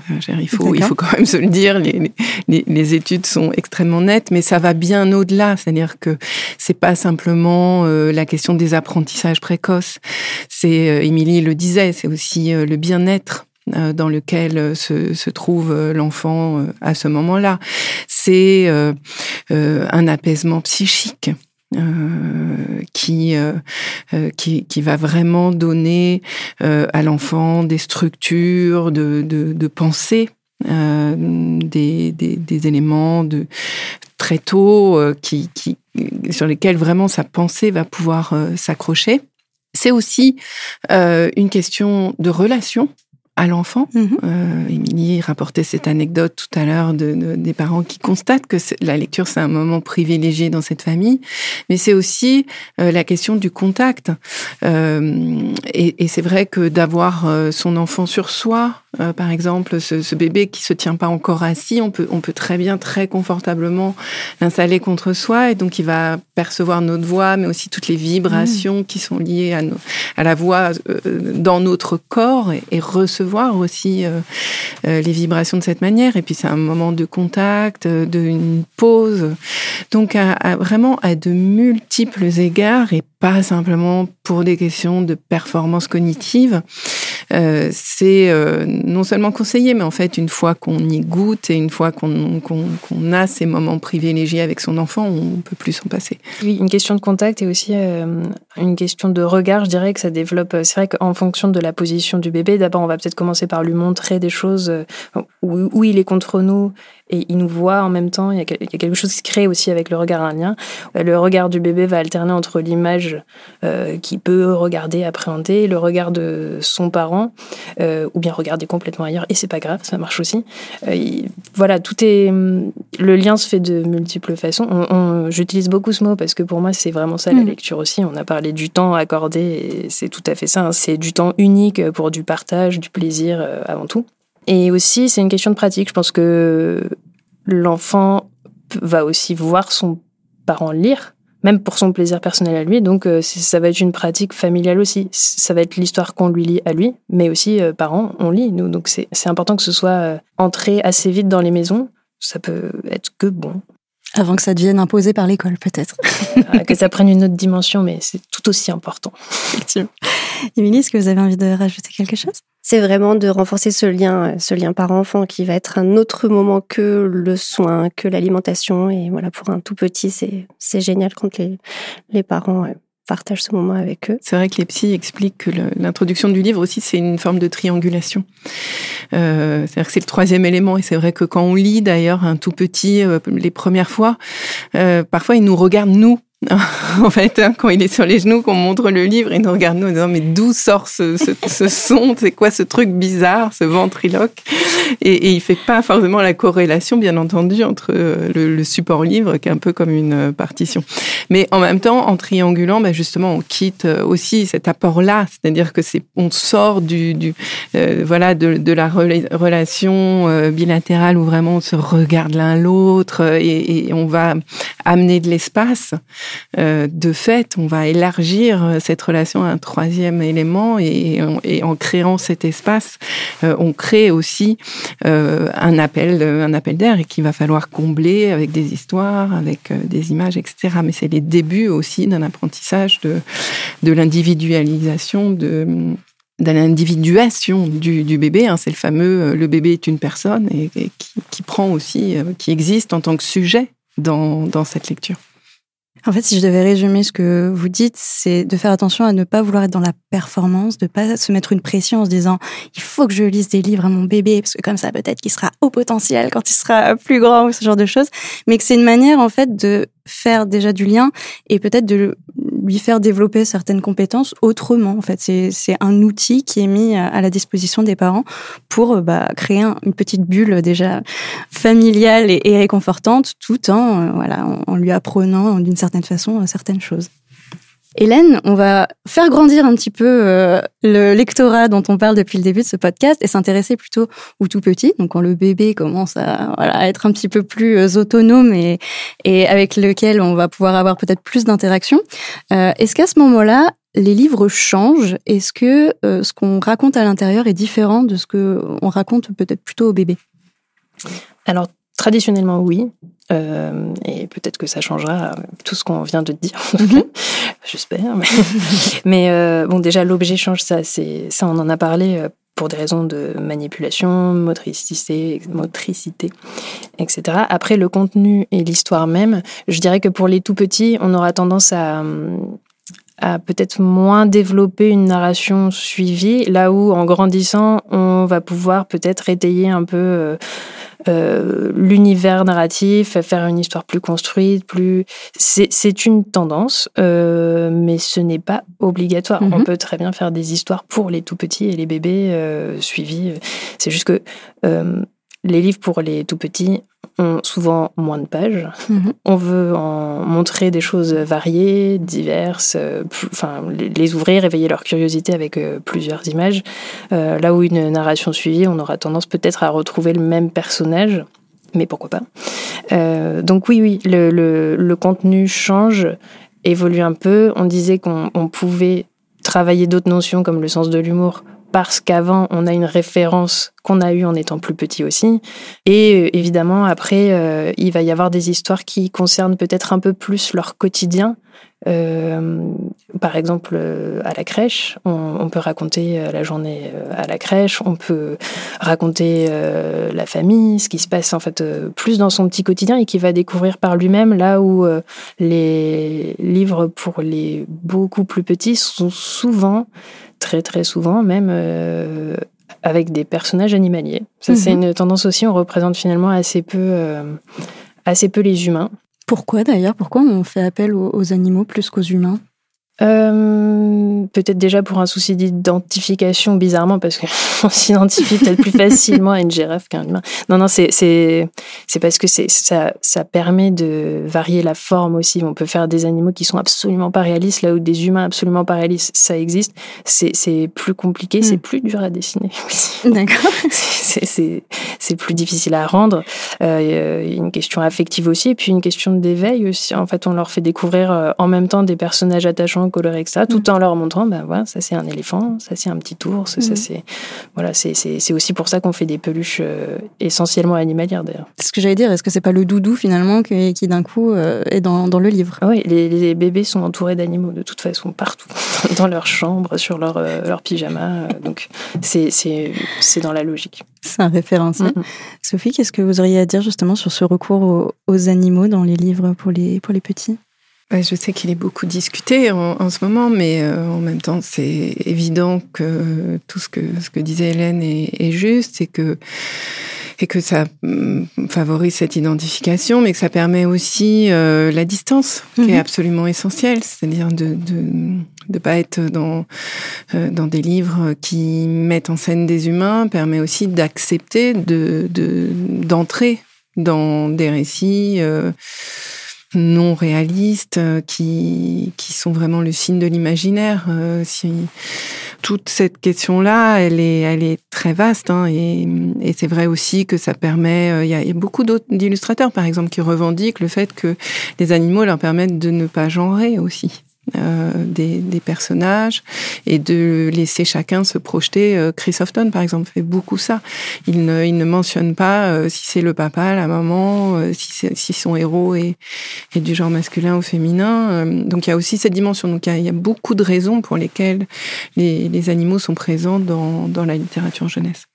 Il faut, il faut quand même se le dire. Les, les, les, études sont extrêmement nettes, mais ça va bien au-delà. C'est-à-dire que c'est pas simplement euh, la question des apprentissages précoces. C'est, Émilie le disait, c'est aussi le bien-être dans lequel se, se trouve l'enfant à ce moment-là. C'est un apaisement psychique. Euh, qui, euh, euh, qui, qui va vraiment donner à l'enfant des structures de, de, de pensée, des, des, des, éléments de très tôt qui, qui, sur lesquels vraiment sa pensée va pouvoir s'accrocher. C'est aussi une question de relation à l'enfant. Mhm. Euh, Émilie rapportait cette anecdote tout à l'heure de, des parents qui constatent que la lecture, c'est un moment privilégié dans cette famille, mais c'est aussi euh, la question du contact. Euh, et, et c'est vrai que d'avoir son enfant sur soi, par exemple, ce, ce, bébé qui se tient pas encore assis, on peut, on peut très bien, très confortablement l'installer contre soi, et donc il va percevoir notre voix, mais aussi toutes les vibrations mmh. qui sont liées à, nos, à la voix dans notre corps, et, et recevoir aussi euh, euh, les vibrations de cette manière. Et puis c'est un moment de contact, d'une pause, donc vraiment à de multiples égards, et pas simplement pour des questions de performance cognitive. Euh, c'est euh, non seulement conseillé, mais en fait, une fois qu'on y goûte et une fois qu'on a ces moments privilégiés avec son enfant, on peut plus s'en passer.
Oui, une question de contact et aussi euh, une question de regard. Je dirais que ça développe. C'est vrai qu'en fonction de la position du bébé, d'abord, on va peut-être commencer par lui montrer des choses où, où il est contre nous et il nous voit en même temps. Il y, a, quelque chose qui se crée aussi avec le regard indien. Le regard du bébé va alterner entre l'image euh, qu'il peut regarder, appréhender, le regard de son parent euh, ou bien regarder complètement ailleurs, et c'est pas grave, ça marche aussi. Euh, voilà, tout est. Le lien se fait de multiples façons. J'utilise beaucoup ce mot parce que pour moi, c'est vraiment ça la mm. lecture aussi. On a parlé du temps accordé, c'est tout à fait ça. Hein. C'est du temps unique pour du partage, du plaisir avant tout. Et aussi, c'est une question de pratique. Je pense que l'enfant va aussi voir son parent lire même pour son plaisir personnel à lui. Donc, euh, ça va être une pratique familiale aussi. Ça va être l'histoire qu'on lui lit à lui, mais aussi, euh, parents, on lit, nous. Donc, c'est important que ce soit euh, entré assez vite dans les maisons. Ça peut être que bon.
Avant que ça devienne imposé par l'école, peut-être.
que ça prenne une autre dimension, mais c'est tout aussi important.
Effectivement. Émilie, est-ce que vous avez envie de rajouter quelque chose?
C'est vraiment de renforcer ce lien, ce lien par-enfant qui va être un autre moment que le soin, que l'alimentation. Et voilà, pour un tout petit, c'est génial quand les, les parents partagent ce moment avec eux.
C'est vrai que les psys expliquent que l'introduction du livre aussi, c'est une forme de triangulation. Euh, C'est-à-dire que c'est le troisième élément. Et c'est vrai que quand on lit d'ailleurs un tout petit euh, les premières fois, euh, parfois il nous regarde nous en fait, hein, quand il est sur les genoux, qu'on montre le livre, il nous regarde nous en disant mais d'où sort ce, ce, son? C'est quoi ce truc bizarre, ce ventriloque? Et, et il fait pas forcément la corrélation, bien entendu, entre euh, le, support livre, qui est un peu comme une euh, partition. Mais en même temps, en triangulant, bah justement, on quitte euh, aussi cet apport-là, c'est-à-dire que c'est on sort du, du voilà de, de, la relation bilatérale où vraiment on se regarde l'un l'autre et, et on va amener de l'espace. Euh, de fait, on va élargir cette relation à un troisième élément et, en créant cet espace, euh, on crée aussi euh, un appel, un appel d'air et qu'il va falloir combler avec des histoires, avec des images, etc. Mais c'est les débuts aussi d'un apprentissage de, l'individualisation, de de l'individuation du, bébé. Hein. C'est le fameux le bébé est une personne et, qui, prend aussi, qui existe en tant que sujet dans cette lecture.
En fait, si je devais résumer ce que vous dites, c'est de faire attention à ne pas vouloir être dans la performance, de pas se mettre une pression en se disant il faut que je lise des livres à mon bébé parce que comme ça peut-être qu'il sera au potentiel quand il sera plus grand ou ce genre de choses, mais que c'est une manière en fait de faire déjà du lien et peut-être de lui faire développer certaines compétences autrement. En fait, c'est un outil qui est mis à la disposition des parents pour bah, créer une petite bulle déjà familiale et, réconfortante, tout en euh, voilà en lui apprenant d'une certaine façon certaines choses. Hélène, on va faire grandir un petit peu euh, le lectorat dont on parle depuis le début de ce podcast et s'intéresser plutôt au tout petit, donc quand le bébé commence à, être un petit peu plus euh, autonome et, avec lequel on va pouvoir avoir peut-être plus d'interaction. Euh, est-ce qu'à ce, moment-là, les livres changent? Est-ce que ce qu'on raconte à l'intérieur est différent de ce qu'on raconte peut-être plutôt au bébé?
Alors, traditionnellement, oui. et peut-être que ça changera tout ce qu'on vient de dire. Mhm j'espère. Mais, euh, bon, déjà, l'objet change, ça, c'est, ça, on en a parlé euh, pour des raisons de manipulation, motricité, motricité, etc. Après, le contenu et l'histoire même, je dirais que pour les tout petits, on aura tendance à, à peut-être moins développer une narration suivie, là où en grandissant, on va pouvoir peut-être étayer un peu euh, euh, l'univers narratif, faire une histoire plus construite, plus. C'est une tendance, euh, mais ce n'est pas obligatoire. On mhm. peut très bien faire des histoires pour les tout petits et les bébés suivis. C'est juste que les livres pour les tout petits ont souvent moins de pages. Mhm. On veut en montrer des choses variées, diverses, euh, enfin les ouvrir, éveiller leur curiosité avec euh, plusieurs images. Euh, là où une narration suivie, on aura tendance peut-être à retrouver le même personnage, mais pourquoi pas. donc oui, oui, le, le, contenu change, évolue un peu. On disait qu'on pouvait travailler d'autres notions comme le sens de l'humour parce qu'avant, on a une référence qu'on a eue en étant plus petit aussi. Et euh, évidemment, après, euh, il va y avoir des histoires qui concernent peut-être un peu plus leur quotidien. Euh, par exemple, à la crèche, on, peut raconter la journée à la crèche, on peut raconter la famille, ce qui se passe en fait plus dans son petit quotidien et qui va découvrir par lui-même là où les livres pour les beaucoup plus petits sont souvent très très souvent même euh, avec des personnages animaliers. Ça c'est mhm. une tendance aussi, on représente finalement assez peu, euh, assez peu les humains.
Pourquoi d'ailleurs? Pourquoi on fait appel aux, animaux plus qu'aux humains?
Euh, Peut-être déjà pour un souci d'identification, bizarrement, parce qu'on s'identifie peut-être plus facilement à une girafe qu'à un humain. Non, non, c'est parce que ça, ça permet de varier la forme aussi. On peut faire des animaux qui sont absolument pas réalistes, là où des humains absolument pas réalistes, ça existe. C'est plus compliqué, c'est hmm. plus dur à dessiner.
D'accord.
c'est plus difficile à rendre. Euh, il y a une question affective aussi, et puis une question d'éveil aussi. En fait, on leur fait découvrir euh, en même temps des personnages attachants, colorés, etc., tout mm. en leur montrant, ben voilà, ça c'est un éléphant, ça c'est un petit ours, ça mm. c'est voilà, c'est aussi pour ça qu'on fait des peluches euh, essentiellement animalières d'ailleurs.
C'est ce que j'allais dire. Est-ce que c'est pas le doudou finalement qui, qui d'un coup est dans, dans, le livre?
Oui, les, les, bébés sont entourés d'animaux de toute façon partout, dans leur chambre, sur leur leur pyjama. donc c'est c'est dans la logique.
C'est un référentiel. Sophie, qu'est-ce que vous auriez à dire justement sur ce recours aux, animaux dans les livres pour les, pour les petits?
Je sais qu'il est beaucoup discuté en, ce moment, mais euh, en même temps, c'est évident que tout ce que, ce que disait Hélène est, juste et que, et que ça mm, favorise cette identification, mais que ça permet aussi euh, la distance, qui est mhm. absolument essentielle, c'est-à-dire de, de de pas être dans euh, dans des livres qui mettent en scène des humains permet aussi d'accepter de d'entrer dans des récits euh, non réalistes euh, qui qui sont vraiment le signe de l'imaginaire si toute cette question-là, elle est, elle est très vaste, hein, et, et c'est vrai aussi que ça permet. Il y, a, il y a beaucoup d'autres d'illustrateurs, par exemple, qui revendiquent le fait que les animaux leur permettent de ne pas genrer aussi. Euh, des, des, personnages et de laisser chacun se projeter. Euh, Chris Ofton, par exemple, fait beaucoup ça. Il ne, il ne mentionne pas euh, si c'est le papa, la maman, si, si son héros est, est, du genre masculin ou féminin. donc il y a aussi cette dimension. Donc il y a, beaucoup de raisons pour lesquelles les, les animaux sont présents dans, dans la littérature jeunesse.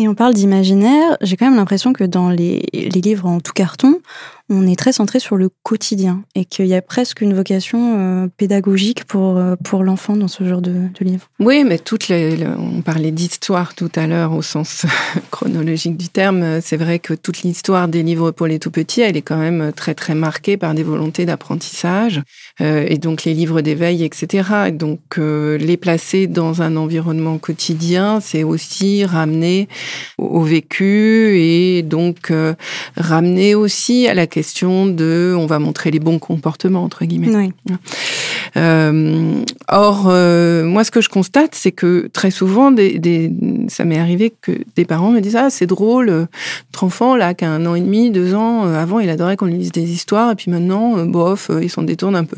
Et on parle d'imaginaire, j'ai quand même l'impression que dans les, livres en tout carton, on est très centré sur le quotidien et qu'il y a presque une vocation euh, pédagogique pour, euh, pour l'enfant dans ce genre de, de livre.
Oui, mais toutes les, on parlait d'histoire tout à l'heure au sens chronologique du terme. C'est vrai que toute l'histoire des livres pour les tout petits, elle est quand même très très marquée par des volontés d'apprentissage euh, et donc les livres d'éveil, etc. Et donc les placer dans un environnement quotidien, c'est aussi ramener au vécu et donc ramener aussi à la question de on va montrer les bons comportements entre guillemets. Euh, or, euh, moi, ce que je constate, c'est que très souvent, des, des ça m'est arrivé que des parents me disent ah c'est drôle, notre enfant là qui a un an et demi, deux ans, euh, avant il adorait qu'on lui lise des histoires et puis maintenant, bof, il s'en détourne un peu.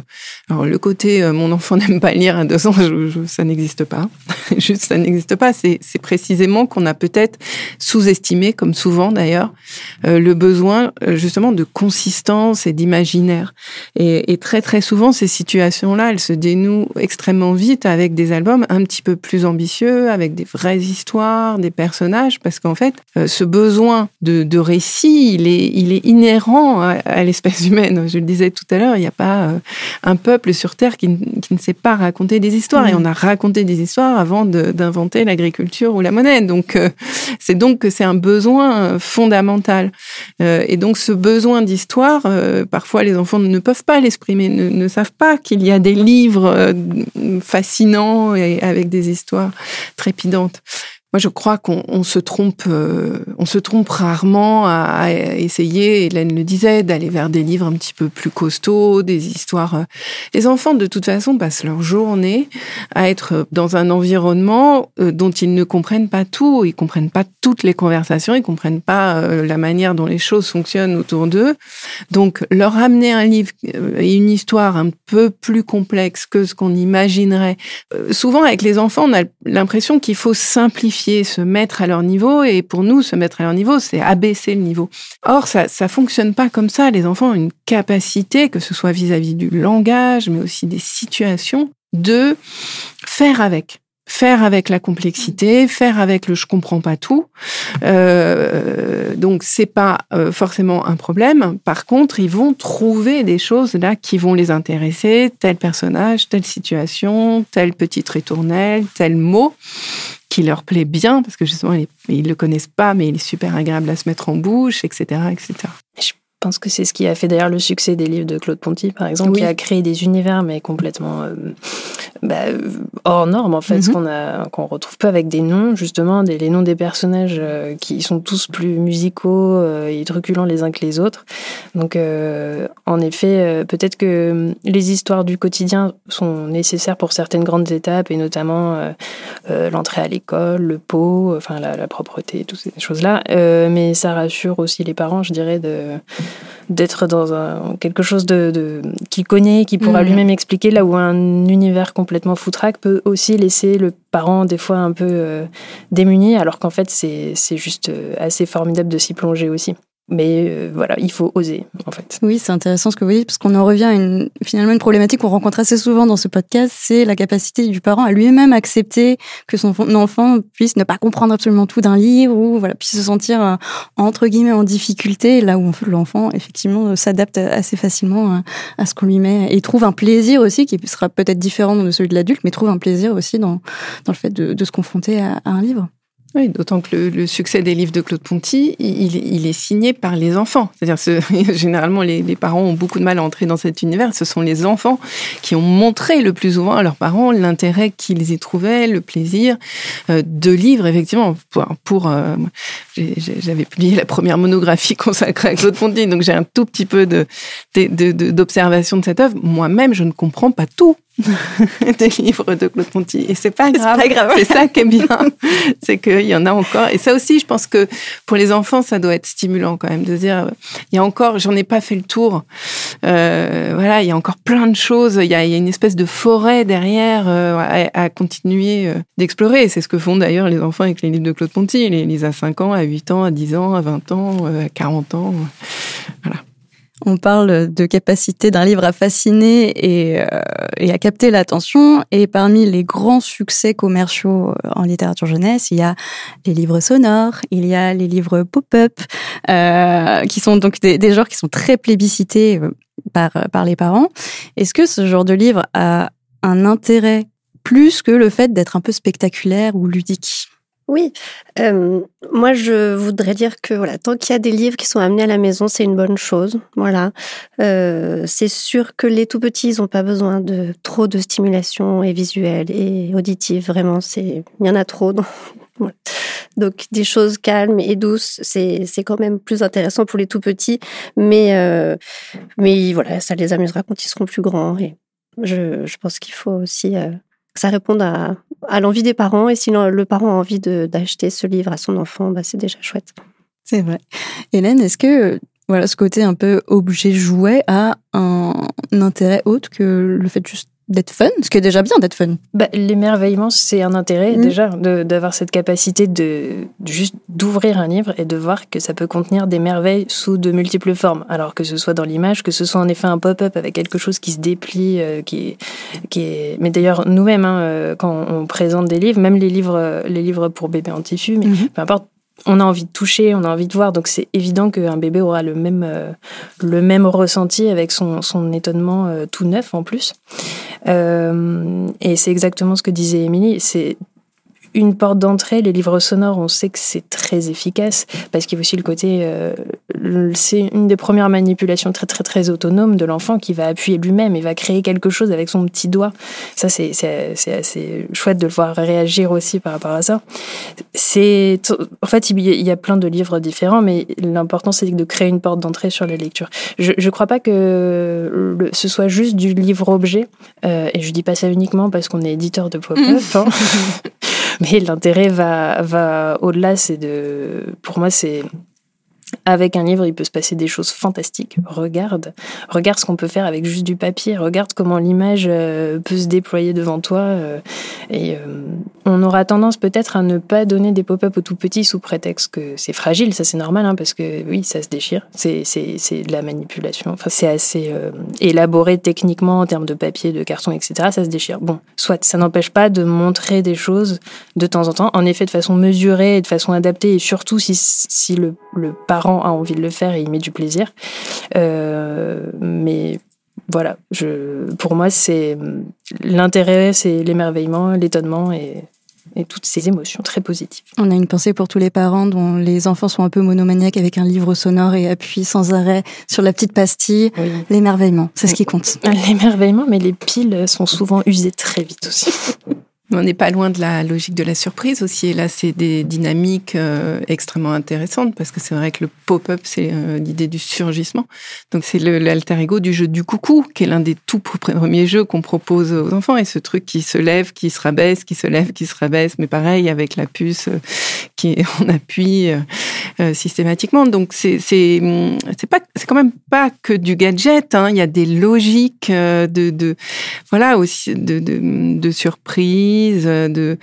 Alors le côté mon enfant n'aime pas lire à deux ans, ça n'existe pas. Juste ça n'existe pas. C'est précisément qu'on a peut-être sous-estimé, comme souvent d'ailleurs, le besoin justement de consistance et d'imaginaire. Et, et, très très souvent, ces situations-là, elles se dénouent extrêmement vite avec des albums un petit peu plus ambitieux, avec des vraies histoires, des personnages, parce qu'en fait, euh, ce besoin de, de, récit, il est, il est inhérent à, l'espèce humaine. Je le disais tout à l'heure, il n'y a pas euh, un peuple sur Terre qui, qui, ne sait pas raconter des histoires. Et mmh. on a raconté des histoires avant d'inventer l'agriculture ou la monnaie. Donc, euh, c'est donc que c'est un besoin fondamental. et donc, ce besoin d'histoire histoire, euh, parfois les enfants ne peuvent pas l'exprimer, ne, savent pas qu'il y a des livres euh, fascinants et avec des histoires trépidantes. Moi, je crois qu'on se trompe, euh, on se trompe rarement à, essayer. Hélène le disait, d'aller vers des livres un petit peu plus costauds, des histoires. Euh. Les enfants, de toute façon, passent leur journée à être dans un environnement euh, dont ils ne comprennent pas tout. Ils comprennent pas toutes les conversations. Ils comprennent pas la manière dont les choses fonctionnent autour d'eux. Donc, leur amener un livre et une histoire un peu plus complexe que ce qu'on imaginerait. Souvent, avec les enfants, on a l'impression qu'il faut simplifier se mettre à leur niveau, et pour nous, se mettre à leur niveau, c'est abaisser le niveau. Or, ça ça fonctionne pas comme ça. Les enfants ont une capacité, que ce soit vis-à-vis du langage, mais aussi des situations, de faire avec faire avec la complexité, faire avec le je comprends pas tout. Euh, donc c'est pas euh, forcément un problème. Par contre, ils vont trouver des choses là qui vont les intéresser, tel personnage, telle situation, telle petite ritournelle, tel mot qui leur plaît bien, parce que justement, ils, ne le connaissent pas, mais il est super agréable à se mettre en bouche, etc., etc.
pense que c'est ce qui a fait d'ailleurs le succès des livres de Claude Ponty, par exemple, qui a créé des univers, mais complètement euh, bah, hors normes, en fait, mhm. qu'on a qu'on retrouve pas avec des noms, justement, des, les noms des personnages euh, qui sont tous plus musicaux euh, et truculents les uns que les autres. Donc, en effet, peut-être que les histoires du quotidien sont nécessaires pour certaines grandes étapes, et notamment l'entrée à l'école, le pot, enfin la, la propreté, toutes ces choses-là. mais ça rassure aussi les parents, je dirais, de d'être dans un, quelque chose de, de qu'il connaît, qui pourra mhm. lui-même expliquer, là où un univers complètement foutraque peut aussi laisser le parent des fois un peu euh, démuni, alors qu'en fait c'est juste euh, assez formidable de s'y plonger aussi. Mais euh, voilà, il faut oser, en fait.
Oui, c'est intéressant ce que vous dites, parce qu'on en revient à une, finalement une problématique qu'on rencontre assez souvent dans ce podcast, c'est la capacité du parent à lui-même accepter que son enfant puisse ne pas comprendre absolument tout d'un livre ou voilà puisse se sentir euh, entre guillemets en difficulté, là où l'enfant effectivement euh, s'adapte assez facilement à ce qu'on lui met et trouve un plaisir aussi qui sera peut-être différent de celui de l'adulte, mais trouve un plaisir aussi dans dans le fait de, de se confronter à, à un livre.
Oui, d'autant que le, succès des livres de Claude Ponty, il, est signé par les enfants. C'est-à-dire, généralement, les, parents ont beaucoup de mal à entrer dans cet univers. Ce sont les enfants qui ont montré le plus souvent à leurs parents l'intérêt qu'ils y trouvaient, le plaisir euh, de livres, effectivement. Pour, euh, j'avais publié la première monographie consacrée à Claude Ponty, donc j'ai un tout petit peu d'observation de, de cette œuvre. Moi-même, je ne comprends pas tout. des livres de Claude Ponty. Et c'est pas grave. C'est ça qui est bien. c'est qu'il y en a encore. Et ça aussi, je pense que pour les enfants, ça doit être stimulant quand même de dire, il y a encore, j'en ai pas fait le tour. Euh, voilà, il y a encore plein de choses. Il y a, il y a une espèce de forêt derrière euh, à, continuer euh, d'explorer. C'est ce que font d'ailleurs les enfants avec les livres de Claude Ponty. Ils les lisent à 5 ans, à 8 ans, à 10 ans, à 20 ans, à 40 ans. Voilà.
On parle de capacité d'un livre à fasciner et, euh, et à capter l'attention. Et parmi les grands succès commerciaux euh, en littérature jeunesse, il y a les livres sonores, il y a les livres pop-up, euh, qui sont donc des, des, genres qui sont très plébiscités euh, par, par les parents. Est-ce que ce genre de livre a un intérêt plus que le fait d'être un peu spectaculaire ou ludique?
Oui, euh, moi je voudrais dire que voilà, tant qu'il y a des livres qui sont amenés à la maison, c'est une bonne chose. Voilà, euh, c'est sûr que les tout petits, ils n'ont pas besoin de trop de stimulation et visuelle et auditive. Vraiment, c'est il y en a trop. Donc, des choses calmes et douces, c'est c'est quand même plus intéressant pour les tout petits. Mais euh, mais voilà, ça les amusera quand ils seront plus grands. Et je je pense qu'il faut aussi que ça réponde à, l'envie des parents. Et si le parent a envie d'acheter ce livre à son enfant, bah, c'est déjà chouette.
C'est vrai. Hélène, est-ce que voilà, ce côté un peu objet jouet a un intérêt autre que le fait juste d'être fun, ce qui est déjà bien d'être fun.
Bah, l'émerveillement, c'est un intérêt mm. déjà d'avoir cette capacité de, juste d'ouvrir un livre et de voir que ça peut contenir des merveilles sous de multiples formes. Alors que ce soit dans l'image, que ce soit en effet un pop-up avec quelque chose qui se déplie, euh, qui, est, qui est. Mais d'ailleurs nous-mêmes, hein, euh, quand on présente des livres, même les livres, les livres pour bébés en tissu, mais mm-hmm. peu importe on a envie de toucher, on a envie de voir. Donc c'est évident qu'un bébé aura le même, euh, le même ressenti avec son, son étonnement euh, tout neuf en plus. Euh, et c'est exactement ce que disait Émilie. C'est une porte d'entrée. Les livres sonores, on sait que c'est très efficace parce qu'il y a aussi le côté, euh, c'est une des premières manipulations très très très autonomes de l'enfant qui va appuyer lui-même et va créer quelque chose avec son petit doigt. Ça, c'est c'est assez chouette de le voir réagir aussi par rapport à ça. C'est en fait il y a plein de livres différents, mais l'important c'est de créer une porte d'entrée sur la lecture. Je je crois pas que ce soit juste du livre objet euh, et je dis pas ça uniquement parce qu'on est éditeur de pop-up. Hein. Mais l'intérêt va, va au-delà, c'est de, pour moi, c'est avec un livre, il peut se passer des choses fantastiques. Regarde, regarde ce qu'on peut faire avec juste du papier. Regarde comment l'image euh, peut se déployer devant toi. Euh, et euh, on aura tendance peut-être à ne pas donner des pop-up aux tout petits sous prétexte que c'est fragile. Ça, c'est normal, hein, parce que oui, ça se déchire. C'est de la manipulation. Enfin, c'est assez élaboré techniquement en termes de papier, de carton, etc. Ça se déchire. Bon, soit ça n'empêche pas de montrer des choses de temps en temps, en effet, de façon mesurée et de façon adaptée, et surtout si, si le, le a envie de le faire et il met du plaisir. Euh, mais voilà, je, pour moi, c'est l'intérêt, c'est l'émerveillement, l'étonnement et et toutes ces émotions très positives.
On a une pensée pour tous les parents dont les enfants sont un peu monomaniaques avec un livre sonore et appuient sans arrêt sur la petite pastille. L'émerveillement, c'est ce qui compte.
L'émerveillement, mais les piles sont souvent usées très vite aussi.
On n'est pas loin de la logique de la surprise aussi. Et là, c'est des dynamiques euh, extrêmement intéressantes parce que c'est vrai que le pop-up, c'est euh, l'idée du surgissement. Donc, c'est l'alter ego du jeu du coucou, qui est l'un des tout premiers jeux qu'on propose aux enfants. Et ce truc qui se lève, qui se rabaisse, qui se lève, qui se rabaisse. Mais pareil, avec la puce euh, qui on appuie systématiquement. Donc, c'est c'est quand même pas que du gadget. Hein. Il y a des logiques de, de voilà aussi de, de surprise de,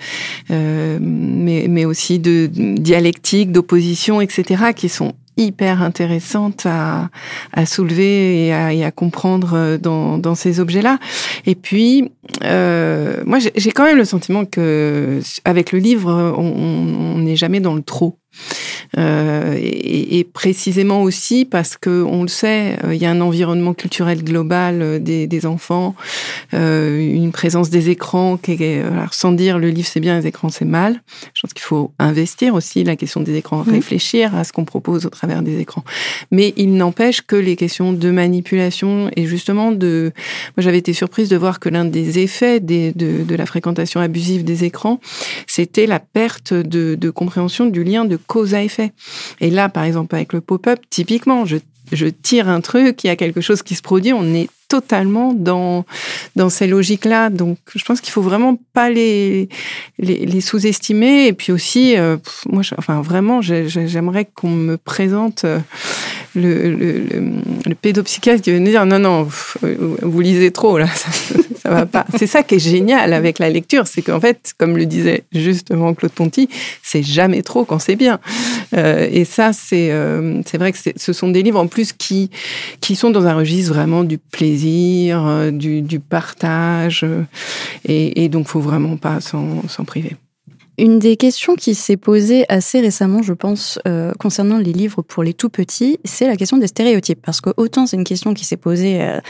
euh, mais, mais aussi de, dialectique, d'opposition, etc., qui sont hyper intéressantes à, à soulever et à, comprendre dans, dans ces objets-là. Et puis, euh, moi, j'ai quand même le sentiment que avec le livre, on n'est jamais dans le trop. Euh, et, et, précisément aussi parce que on le sait, euh, il y a un environnement culturel global euh, des, des enfants, euh, une présence des écrans qui est, alors sans dire le livre c'est bien, les écrans c'est mal. Je pense qu'il faut investir aussi la question des écrans, réfléchir à ce qu'on propose au travers des écrans. Mais il n'empêche que les questions de manipulation et justement de, moi j'avais été surprise de voir que l'un des effets des, de, de, la fréquentation abusive des écrans, c'était la perte de, de compréhension du lien de cause à effet. Et là, par exemple, avec le pop-up, typiquement, je, je tire un truc, il y a quelque chose qui se produit, on est totalement dans dans ces logiques-là. Donc, je pense qu'il faut vraiment pas les les, sous-estimer. Et puis aussi, euh, moi, enfin vraiment, j'aimerais qu'on me présente euh, le, le, le, pédopsychiatre qui venait dire non non, vous lisez trop là, ça, ça va pas. C'est ça qui est génial avec la lecture, c'est qu'en fait, comme le disait justement Claude Ponty, c'est jamais trop quand c'est bien. Euh, et ça, c'est euh, c'est vrai que ce sont des livres en plus qui qui sont dans un registre vraiment du plaisir, euh, du, du partage, et, et donc faut vraiment pas s'en priver.
Une des questions qui s'est posée assez récemment, je pense, euh, concernant les livres pour les tout petits, c'est la question des stéréotypes. Parce que autant c'est une question qui s'est posée euh,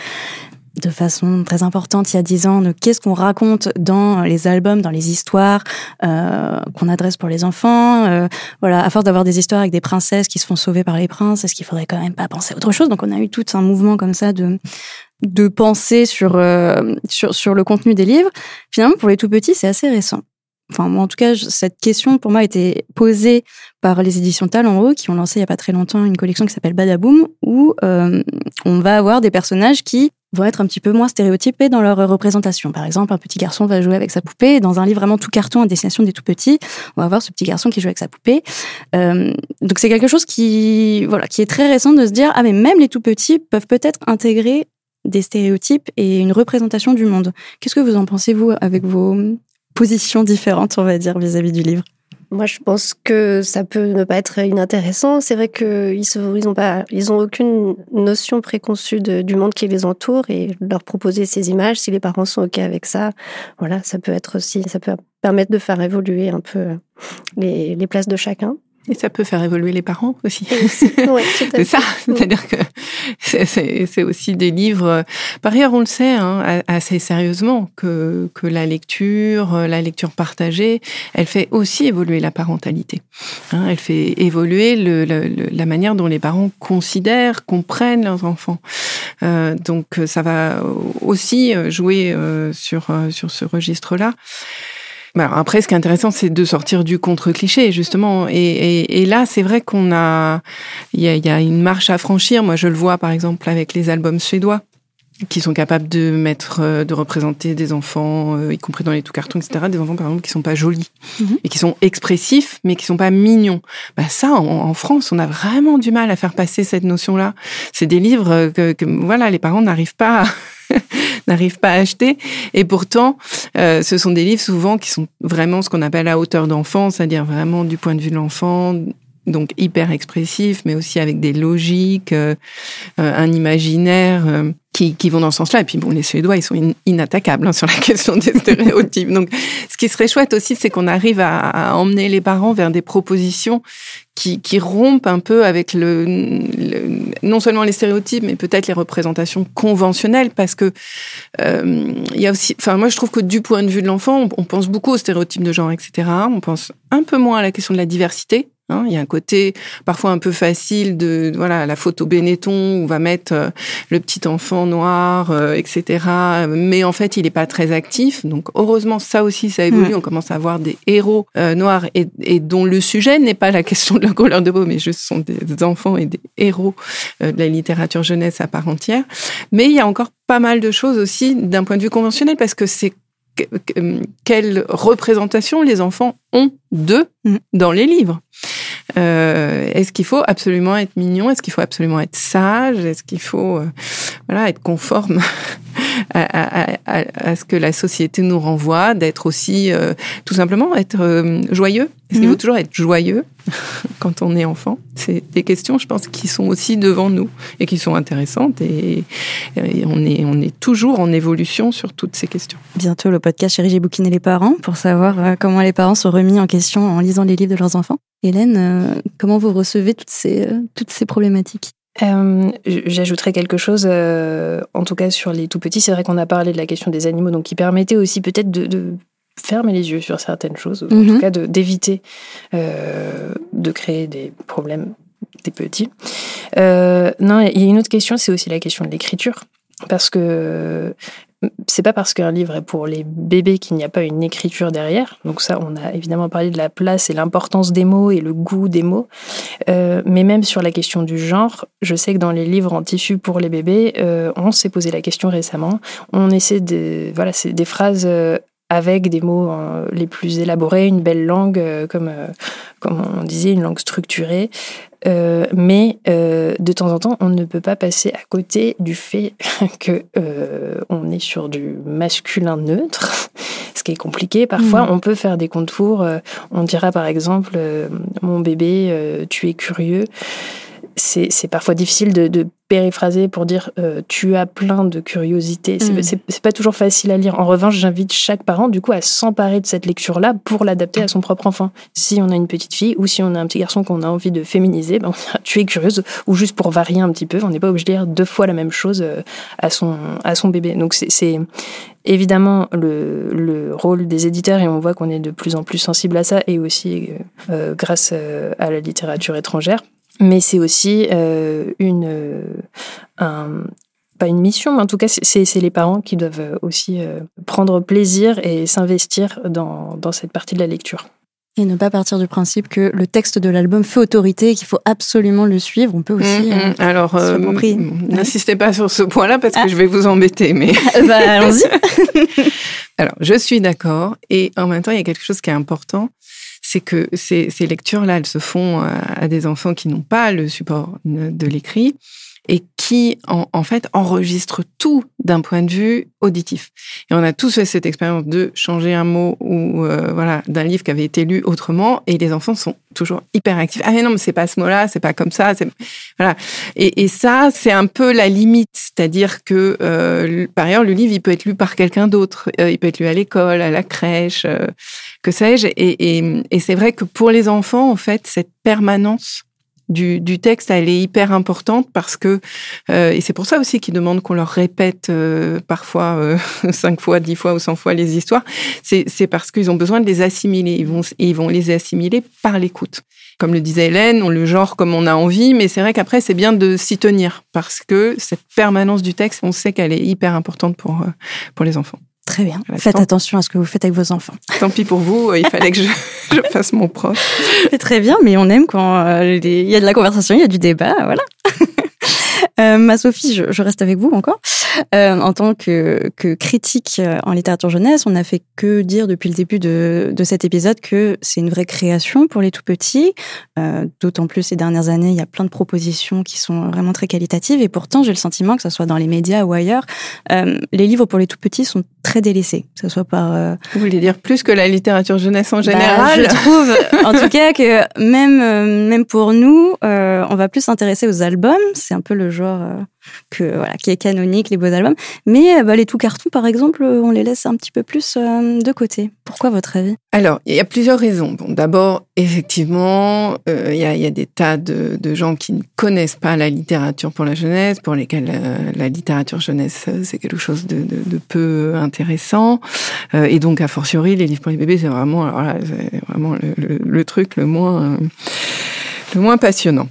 de façon très importante il y a dix ans de qu'est-ce qu'on raconte dans les albums, dans les histoires euh, qu'on adresse pour les enfants. Euh, voilà, à force d'avoir des histoires avec des princesses qui se font sauver par les princes, est-ce qu'il faudrait quand même pas penser à autre chose? Donc on a eu tout un mouvement comme ça de de penser sur euh, sur sur le contenu des livres. Finalement, pour les tout petits, c'est assez récent enfin en tout cas cette question pour moi a été posée par les éditions Talent qui ont lancé il y a pas très longtemps une collection qui s'appelle Badaboom où euh, on va avoir des personnages qui vont être un petit peu moins stéréotypés dans leur représentation. Par exemple, un petit garçon va jouer avec sa poupée. Dans un livre vraiment tout carton à destination des tout petits, on va avoir ce petit garçon qui joue avec sa poupée. Euh, donc c'est quelque chose qui, voilà, qui est très récent de se dire ah mais même les tout petits peuvent peut-être intégrer des stéréotypes et une représentation du monde. Qu'est-ce que vous en pensez vous avec vos positions différentes, on va dire, vis-à-vis du livre
moi, je pense que ça peut ne pas être inintéressant. C'est vrai qu'ils ils ont pas, ils aucune notion préconçue du monde qui les entoure et leur proposer ces images, si les parents sont ok avec ça, voilà, ça peut être aussi, ça peut permettre de faire évoluer un peu les places de chacun.
Et ça peut faire évoluer les parents aussi. c'est ça, c'est-à-dire que c'est aussi des livres. Par ailleurs, on le sait hein, assez sérieusement que, que la lecture, la lecture partagée, elle fait aussi évoluer la parentalité. Hein, elle fait évoluer le, la manière dont les parents considèrent, comprennent leurs enfants. Euh, donc, ça va aussi jouer euh, sur sur ce registre-là. Bah, après, ce qui est intéressant, c'est de sortir du contre-cliché, justement. Et, et, et là, c'est vrai qu'on a, il y a, y a une marche à franchir. Moi, je le vois, par exemple, avec les albums suédois qui sont capables de mettre, euh, de représenter des enfants, euh, y compris dans les tout cartons, etc. Des enfants, par exemple, qui sont pas jolis mhm. et qui sont expressifs, mais qui sont pas mignons. Bah ça, en, en, France, on a vraiment du mal à faire passer cette notion-là. C'est des livres que, que, voilà, les parents n'arrivent pas. À n'arrivent pas à acheter. Et pourtant, euh, ce sont des livres souvent qui sont vraiment ce qu'on appelle à hauteur d'enfant, c'est-à-dire vraiment du point de vue de l'enfant, donc hyper expressifs, mais aussi avec des logiques, un imaginaire qui, qui, vont dans ce sens-là. Et puis bon, les Suédois, ils sont inattaquables hein, sur la question des stéréotypes. Donc, ce qui serait chouette aussi, c'est qu'on arrive à, emmener les parents vers des propositions qui, rompent un peu avec le, non seulement les stéréotypes, mais peut-être les représentations conventionnelles, parce que euh, il y a aussi, enfin moi je trouve que du point de vue de l'enfant, on pense beaucoup aux stéréotypes de genre, etc. On pense un peu moins à la question de la diversité. Hein, il y a un côté parfois un peu facile de voilà la photo Benetton où on va mettre euh, le petit enfant noir, euh, etc. Mais en fait, il n'est pas très actif. Donc heureusement, ça aussi, ça évolue. On commence à avoir des héros euh, noirs et, et, dont le sujet n'est pas la question de la couleur de peau, mais juste sont des enfants et des héros de la littérature jeunesse à part entière. Mais il y a encore pas mal de choses aussi d'un point de vue conventionnel parce que c'est quelle représentation les enfants ont d'eux mm. dans les livres. Euh, est-ce qu'il faut absolument être mignon? Est-ce qu'il faut absolument être sage? Est-ce qu'il faut euh, voilà être conforme? À, à, à, à, ce que la société nous renvoie D'être aussi euh, tout simplement être euh, joyeux Est-ce qu'il faut mhm. toujours être joyeux quand on est enfant? C'est des questions, je pense, qui sont aussi devant nous et qui sont intéressantes et, et on est on est toujours en évolution sur toutes ces questions.
Bientôt le podcast Chérie j'ai bouquiné les parents pour savoir comment les parents sont remis en question en lisant les livres de leurs enfants. Hélène, euh, comment vous recevez toutes ces, euh, toutes ces problématiques?
Euh, J'ajouterais quelque chose, euh, en tout cas sur les tout petits. C'est vrai qu'on a parlé de la question des animaux, donc qui permettait aussi peut-être de, de, fermer les yeux sur certaines choses, en tout mhm. cas d'éviter euh, de créer des problèmes des petits. non, il y a une autre question, c'est aussi la question de l'écriture. Parce que c'est pas parce qu'un livre est pour les bébés qu'il n'y a pas une écriture derrière. Donc ça, on a évidemment parlé de la place et l'importance des mots et le goût des mots. Euh, mais même sur la question du genre, je sais que dans les livres en tissu pour les bébés, euh, on s'est posé la question récemment. On essaie de, voilà, c'est des phrases euh, avec des mots euh, les plus élaborés, une belle langue, euh, comme, euh, comme on disait, une langue structurée. mais de temps en temps, on ne peut pas passer à côté du fait que on est sur du masculin neutre, ce qui est compliqué. Parfois, mmh. on peut faire des contours. on dira par exemple, mon bébé, tu es curieux c'est parfois difficile de, de, périphraser pour dire euh, tu as plein de curiosité. C'est mm. pas toujours facile à lire. En revanche, j'invite chaque parent du coup à s'emparer de cette lecture-là pour l'adapter à son propre enfant. Si on a une petite fille ou si on a un petit garçon qu'on a envie de féminiser, ben, tu es curieuse ou juste pour varier un petit peu. On n'est pas obligé de lire deux fois la même chose euh, à son à son bébé. Donc c'est évidemment le, le, rôle des éditeurs et on voit qu'on est de plus en plus sensible à ça et aussi euh, grâce euh, à la littérature étrangère mais c'est aussi euh, une, euh, un, pas une mission, mais en tout cas, c'est les parents qui doivent aussi euh, prendre plaisir et s'investir dans, dans cette partie de la lecture.
Et ne pas partir du principe que le texte de l'album fait autorité et qu'il faut absolument le suivre. On peut aussi. Mmh,
mmh. Alors, euh, n'insistez pas sur ce point-là parce que ah. je vais vous embêter. Mais
bah, allons-y.
Alors, je suis d'accord. Et en même temps, il y a quelque chose qui est important c'est que ces, lectures-là, elles se font à des enfants qui n'ont pas le support de l'écrit et qui, en, en fait, enregistre tout d'un point de vue auditif. Et on a tous fait cette expérience de changer un mot ou euh, voilà d'un livre qui avait été lu autrement, et les enfants sont toujours hyper actifs. Ah mais non, mais c'est pas ce mot-là, c'est pas comme ça, voilà. Et, et ça, c'est un peu la limite, c'est-à-dire que euh, par ailleurs, le livre, il peut être lu par quelqu'un d'autre, euh, il peut être lu à l'école, à la crèche, euh, que sais-je. Et, et, et c'est vrai que pour les enfants, en fait, cette permanence du, du, texte, elle est hyper importante parce que, euh, et c'est pour ça aussi qu'ils demandent qu'on leur répète euh, parfois euh, cinq fois, dix fois ou cent fois les histoires, c'est parce qu'ils ont besoin de les assimiler. Ils vont, ils vont les assimiler par l'écoute. Comme le disait Hélène, on le genre comme on a envie, mais c'est vrai qu'après, c'est bien de s'y tenir parce que cette permanence du texte, on sait qu'elle est hyper importante pour, euh, pour les enfants.
Très bien. Faites attention à ce que vous faites avec vos enfants.
Tant pis pour vous, il fallait que je, je fasse mon prof.
C'est très bien, mais on aime quand euh, il y a de la conversation, il y a du débat, voilà. Euh, ma Sophie, je, reste avec vous encore. Euh, en tant que, que critique euh, en littérature jeunesse, on n'a fait que dire depuis le début de, de cet épisode que c'est une vraie création pour les tout petits. Euh, D'autant plus ces dernières années, il y a plein de propositions qui sont vraiment très qualitatives. Et pourtant, j'ai le sentiment que ce soit dans les médias ou ailleurs, les livres pour les tout petits sont très délaissés. Que ce soit par.
Vous voulez dire plus que la littérature jeunesse en bah, général
Je trouve, en tout cas, que même même pour nous, on va plus s'intéresser aux albums. C'est un peu le genre euh, que voilà qui est canonique, les beaux albums. Mais euh, bah, les tout cartons, par exemple, euh, on les laisse un petit peu plus de côté. Pourquoi votre avis?
Alors, il y a plusieurs raisons. Bon, d'abord, effectivement, il y, a, des tas de, gens qui ne connaissent pas la littérature pour la jeunesse, pour lesquels la, littérature jeunesse c'est quelque chose de, peu intéressant, et donc a fortiori les livres pour les bébés, c'est vraiment, vraiment le, le, truc le moins le moins passionnant.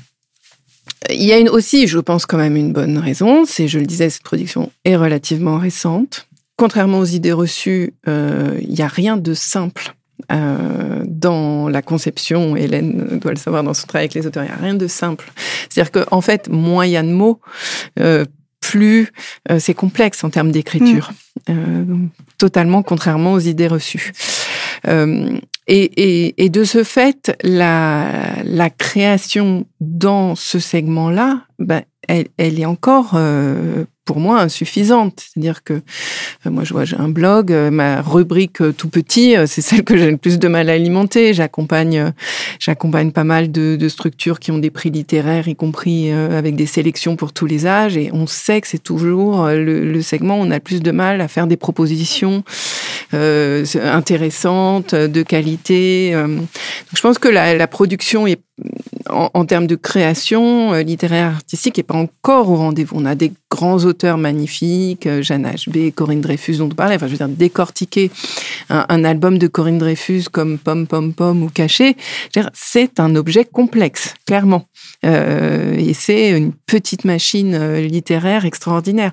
Il y a une, aussi, je pense, quand même une bonne raison. C'est, je le disais, cette production est relativement récente. Contrairement aux idées reçues, euh, il n'y a rien de simple euh, dans la conception. Hélène doit le savoir dans son travail avec les auteurs. Il n'y a rien de simple. C'est-à-dire qu'en en fait, moins il y a de mots, euh, plus euh, c'est complexe en termes d'écriture. Mm. Euh, totalement contrairement aux idées reçues. Euh, et, et, et, de ce fait, la, la création dans ce segment-là, ben, elle, elle, est encore euh, pour moi insuffisante. C'est-à-dire que euh, moi, je vois, j'ai un blog, euh, ma rubrique tout petit, c'est celle que j'ai le plus de mal à alimenter. J'accompagne, j'accompagne pas mal de, de, structures qui ont des prix littéraires, y compris avec des sélections pour tous les âges. Et on sait que c'est toujours le, le, segment où on a le plus de mal à faire des propositions euh, intéressantes, de qualité. Donc, je pense que la, la production est en, en, termes de création littéraire artistique est pas encore au rendez-vous. On a des grands auteurs magnifiques, euh, Jeanne H.B., Corinne Dreyfus dont on parlait. Enfin, je veux dire, décortiquer un, album de Corinne Dreyfus comme Pom Pom Pom ou Caché, c'est un objet complexe, clairement. Euh, et c'est une petite machine euh, littéraire extraordinaire.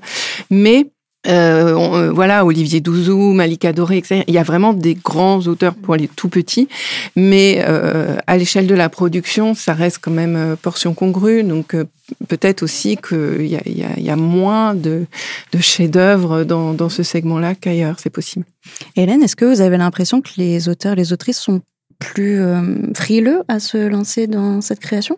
Mais euh, euh, voilà, Olivier Douzou, Malika Doré, etc. Il y a vraiment des grands auteurs pour les tout petits, mais euh, à l'échelle de la production, ça reste quand même euh, portion congrue. Donc peut-être aussi qu'il y a, y, a, y a, moins de, de chefs-d'œuvre dans, dans ce segment-là qu'ailleurs. C'est possible.
Hélène, est-ce que vous avez l'impression que les auteurs, les autrices sont plus frileux à se lancer dans cette création?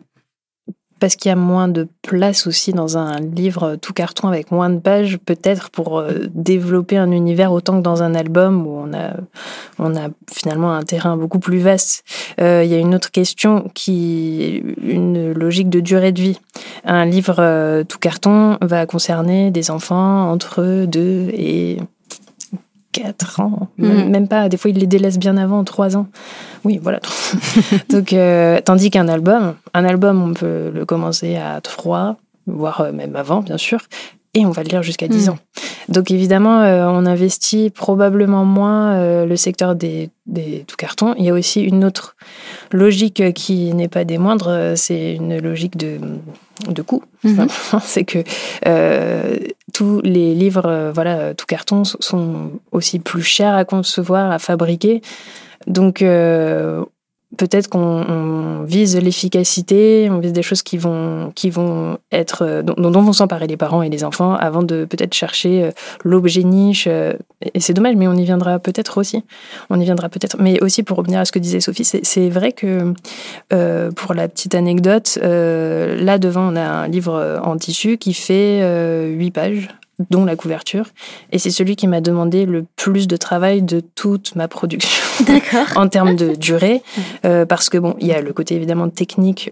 Parce qu'il y a moins de place aussi dans un livre tout carton avec moins de pages, peut-être pour euh, développer un univers autant que dans un album où on a, on a finalement un terrain beaucoup plus vaste. Euh, il y a une autre question qui une logique de durée de vie. Un livre euh, tout carton va concerner des enfants entre 2 et 4 ans, mm. même, pas. Des fois, il les délaisse bien avant, 3 ans. Oui, voilà. Donc, euh, tandis qu'un album, un album, on peut le commencer à 3, voire euh, même avant, bien sûr, et on va le lire jusqu'à 10 mm. ans. Donc évidemment, euh, on investit probablement moins le secteur des, des tout cartons. Il y a aussi une autre logique qui n'est pas des moindres, c'est une logique de, de coût. Mm-hmm. C'est que tous les livres, voilà, tout carton sont aussi plus chers à concevoir, à fabriquer. Donc, euh, peut-être qu'on vise l'efficacité, on vise des choses qui vont, qui vont être, euh, dont, vont s'emparer les parents et les enfants avant de peut-être chercher euh, l'objet niche. Et c'est dommage, mais on y viendra peut-être aussi. On y viendra peut-être. Mais aussi, pour revenir à ce que disait Sophie, c'est vrai que, euh, pour la petite anecdote, euh, là devant, on a un livre en tissu qui fait euh, 8 pages dont la couverture. Et c'est celui qui m'a demandé le plus de travail de toute ma production. en termes de durée. Euh, parce que, bon, il y a le côté évidemment technique.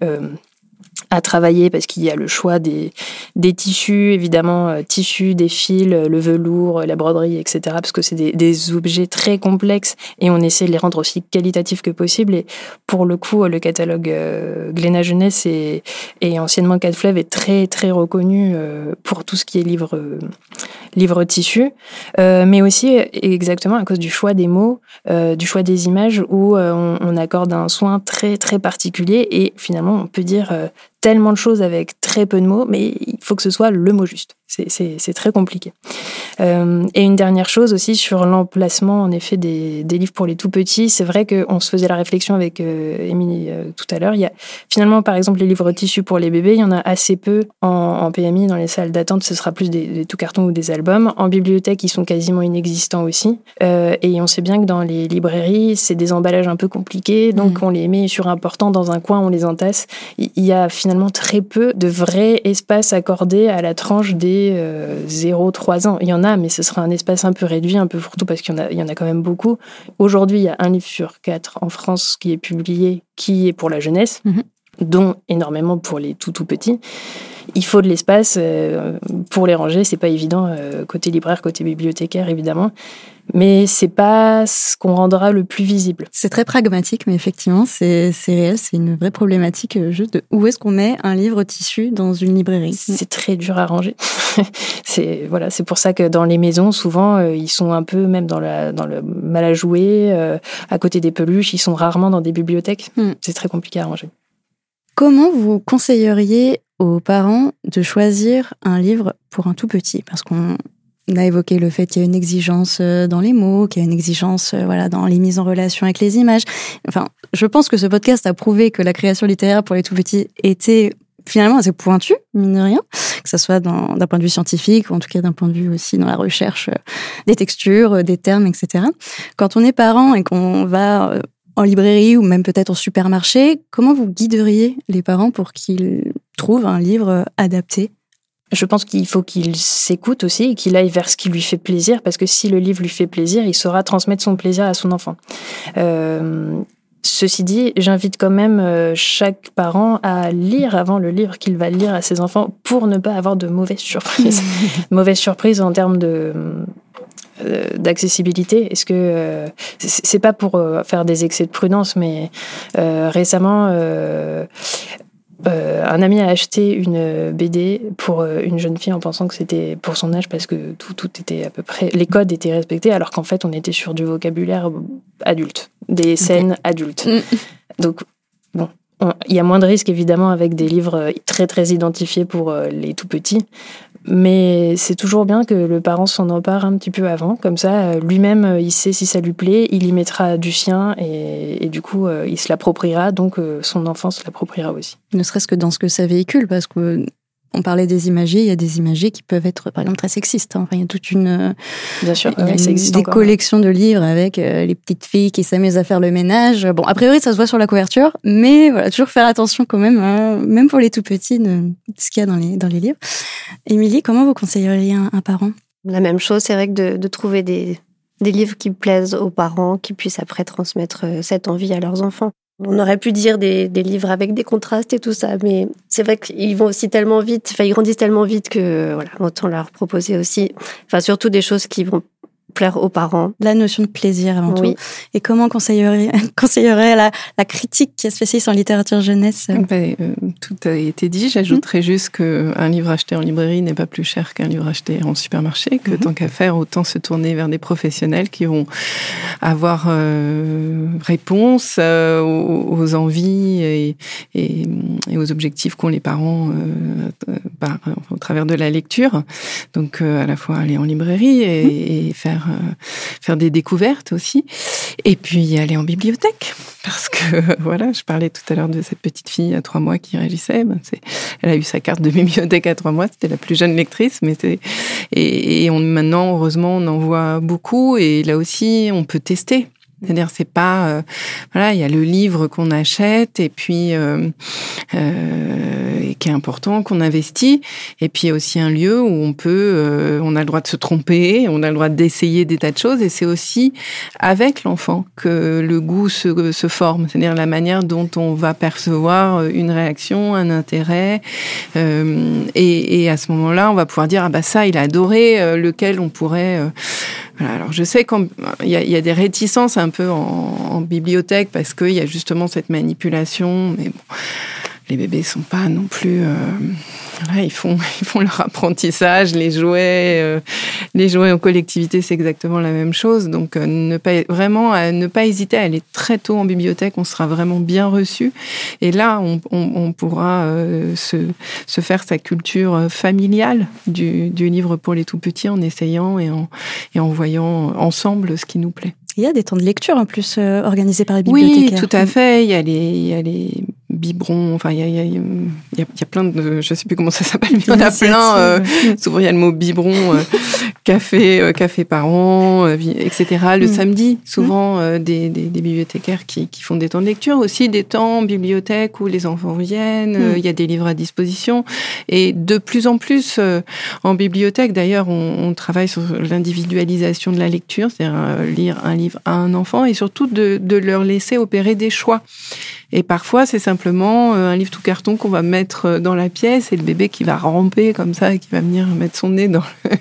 Euh, à travailler parce qu'il y a le choix des, des tissus, évidemment, euh, tissus, des fils, le velours, la broderie, etc. Parce que c'est des, objets très complexes et on essaie de les rendre aussi qualitatifs que possible. Et pour le coup, le catalogue euh, Jeunesse et, et anciennement Cat Fleuve est très, très reconnu euh, pour tout ce qui est livre, euh, livre tissu. Euh, mais aussi, exactement, à cause du choix des mots, du choix des images où on, on, accorde un soin très, très particulier et finalement, on peut dire tellement de choses avec très peu de mots, mais il faut que ce soit le mot juste. C'est très compliqué. Euh, et une dernière chose aussi sur l'emplacement, en effet, des, des, livres pour les tout petits. C'est vrai qu'on se faisait la réflexion avec euh, Émilie euh, tout à l'heure. Il y a finalement, par exemple, les livres tissus pour les bébés, il y en a assez peu en, en PMI, dans les salles d'attente. Ce sera plus des, des, tout cartons ou des albums. En bibliothèque, ils sont quasiment inexistants aussi. Et on sait bien que dans les librairies, c'est des emballages un peu compliqués, donc mmh. on les met sur important dans un coin, on les entasse. Il y a finalement très peu de vrai espace accordé à la tranche des 0-3 ans. Il y en a, mais ce sera un espace un peu réduit, un peu fourre-tout, parce qu'il y, en a, il y en a quand même beaucoup. Aujourd'hui, il y a un livre sur quatre en France qui est publié, qui est pour la jeunesse, mhm. dont énormément pour les tout tout petits. Il faut de l'espace euh, pour les ranger, c'est pas évident, euh, côté libraire, côté bibliothécaire, évidemment mais c'est pas ce qu'on rendra le plus visible.
C'est très pragmatique, mais effectivement, c'est réel, c'est une vraie problématique euh, juste de où est-ce qu'on met un livre tissu dans une librairie.
C'est très dur à ranger. c'est voilà, c'est pour ça que dans les maisons, souvent, euh, ils sont un peu même dans la dans le mal à jouer, euh, à côté des peluches. Ils sont rarement dans des bibliothèques. Hmm. C'est très compliqué à ranger.
Comment vous conseilleriez aux parents de choisir un livre pour un tout petit? Parce qu'on on a évoqué le fait qu'il y a une exigence euh, dans les mots, qu'il y a une exigence euh, voilà dans les mises en relation avec les images. Enfin, je pense que ce podcast a prouvé que la création littéraire pour les tout petits était finalement assez pointue, mine de rien, que ce soit d'un point de vue scientifique ou en tout cas d'un point de vue aussi dans la recherche euh, des textures, des termes, etc. Quand on est parent et qu'on va en librairie ou même peut-être au supermarché, comment vous guideriez les parents pour qu'ils trouvent un livre adapté?
Je pense qu'il faut qu'il s'écoute aussi et qu'il aille vers ce qui lui fait plaisir, parce que si le livre lui fait plaisir, il saura transmettre son plaisir à son enfant. Euh, ceci dit, j'invite quand même euh, chaque parent à lire avant le livre qu'il va lire à ses enfants pour ne pas avoir de mauvaises surprises. mauvaises surprises en termes de euh, d'accessibilité Est-ce que c'est pas pour faire des excès de prudence, mais récemment euh, un ami a acheté une BD pour euh, une jeune fille en pensant que c'était pour son âge parce que tout, tout était à peu près. Les codes étaient respectés alors qu'en fait on était sur du vocabulaire adulte, des scènes adultes. Mm. Donc, bon, il y a moins de risques évidemment avec des livres très très identifiés pour euh, les tout petits, mais c'est toujours bien que le parent s'en empare un petit peu avant, comme ça euh, lui-même euh, il sait si ça lui plaît, il y mettra du sien et, du coup il se l'appropriera, donc son enfant se l'appropriera aussi.
Ne serait-ce que dans ce que ça véhicule, parce que on parlait des imagiers, il y a des imagiers qui peuvent être, par exemple, très sexistes. Hein. Enfin, il y a toute une,
bien sûr,
il y a des collections de livres avec euh, les petites filles qui s'amusent à faire le ménage. Bon, a priori, ça se voit sur la couverture, mais voilà, toujours faire attention quand même, hein, même pour les tout petits, de, ce qu'il y a dans les dans les livres. Émilie, comment vous conseilleriez un, un parent?
La même chose, c'est vrai que de, de trouver des des livres qui plaisent aux parents, qui puissent après transmettre euh, cette envie à leurs enfants. On aurait pu dire des, livres avec des contrastes et tout ça, mais c'est vrai qu'ils vont aussi tellement vite, enfin ils grandissent tellement vite que voilà, autant leur proposer aussi, enfin surtout des choses qui vont plaire aux parents.
La notion de plaisir avant tout. Et comment conseillerait, conseillerait la, la critique qui est spécialiste en littérature jeunesse?
Ben, euh, Tout a été dit. J'ajouterais mhm. juste qu'un livre acheté en librairie n'est pas plus cher qu'un livre acheté en supermarché, que mhm. tant qu'à faire, autant se tourner vers des professionnels qui vont avoir euh, réponse euh, aux, envies et, et, et, aux objectifs qu'ont les parents euh, par, au travers de la lecture. Donc à la fois aller en librairie et, et faire euh, faire, des découvertes aussi. Et puis aller en bibliothèque. Parce que, voilà, je parlais tout à l'heure de cette petite fille à trois mois qui réagissait. Ben, elle a eu sa carte de bibliothèque à trois mois. C'était la plus jeune lectrice. Mais et, et maintenant, heureusement, on en voit beaucoup. Et là aussi, on peut tester. C'est-à-dire, c'est pas euh, voilà, il y a le livre qu'on achète et puis euh, euh, qui est important, qu'on investit, et puis il y a aussi un lieu où on peut, on a le droit de se tromper, on a le droit d'essayer des tas de choses, et c'est aussi avec l'enfant que le goût se, se forme, c'est-à-dire la manière dont on va percevoir une réaction, un intérêt, et, et, à ce moment-là, on va pouvoir dire ah bah ça, il a adoré, lequel on pourrait alors je sais qu'il y, a des réticences un peu en, bibliothèque parce qu'il y a justement cette manipulation, mais bon, les bébés sont pas non plus euh, ils font, ils font leur apprentissage, les jouets, euh, les jouets en collectivité, c'est exactement la même chose. Donc, euh, ne pas, vraiment, ne pas hésiter à aller très tôt en bibliothèque, on sera vraiment bien reçu. Et là, on, on, pourra euh, se, se, faire sa culture familiale du, du livre pour les tout petits en essayant et en, et en voyant ensemble ce qui nous plaît.
Il y a des temps de lecture en plus organisés par les bibliothécaires.
Oui, tout à fait. Il y a les, il y a les biberon, enfin il y a, y, a, y a, plein de, je sais plus comment ça s'appelle, mais il y en a plein. Euh, souvent il y a le mot biberon, euh, café, euh, café par an, euh, etc. Le mm. samedi, souvent mm. des, des, des, bibliothécaires qui, qui, font des temps de lecture, aussi des temps en bibliothèque où les enfants viennent, mm. il y a des livres à disposition, et de plus en plus en bibliothèque. D'ailleurs, on, on, travaille sur l'individualisation de la lecture, c'est-à-dire lire un livre à un enfant, et surtout de, de leur laisser opérer des choix. Et parfois, c'est simplement euh, un livre tout carton qu'on va mettre euh, dans la pièce et le bébé qui va ramper comme ça et qui va venir mettre son nez dans le...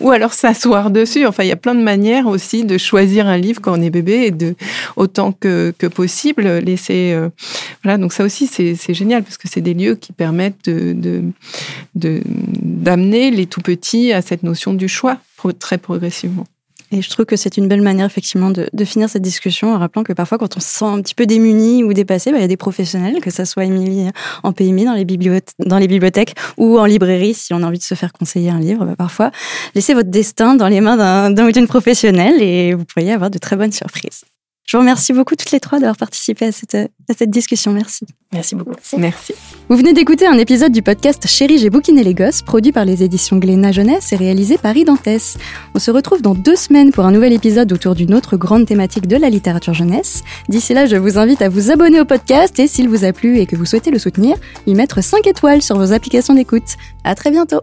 ou alors s'asseoir dessus. Enfin, il y a plein de manières aussi de choisir un livre quand on est bébé et de autant que, que possible laisser. Euh, voilà, donc ça aussi c'est génial parce que c'est des lieux qui permettent de d'amener de, les tout petits à cette notion du choix très progressivement.
Et je trouve que c'est une belle manière effectivement de, de, finir cette discussion en rappelant que parfois quand on se sent un petit peu démuni ou dépassé, bah, il y a des professionnels, que ça soit Émilie en PMI dans les, bibliothèques, dans les bibliothèques ou en librairie si on a envie de se faire conseiller un livre. Bah, parfois, laissez votre destin dans les mains d'un ou d'une professionnelle et vous pourriez avoir de très bonnes surprises. Je vous remercie beaucoup toutes les trois d'avoir participé à cette, à cette discussion. Merci.
Merci beaucoup.
Merci.
Vous venez d'écouter un épisode du podcast Chérie, j'ai bouquiné les gosses, produit par les éditions Glénat Jeunesse et réalisé par Identesse. On se retrouve dans deux semaines pour un nouvel épisode autour d'une autre grande thématique de la littérature jeunesse. D'ici là, je vous invite à vous abonner au podcast et s'il vous a plu et que vous souhaitez le soutenir, y mettre 5 étoiles sur vos applications d'écoute. À très bientôt.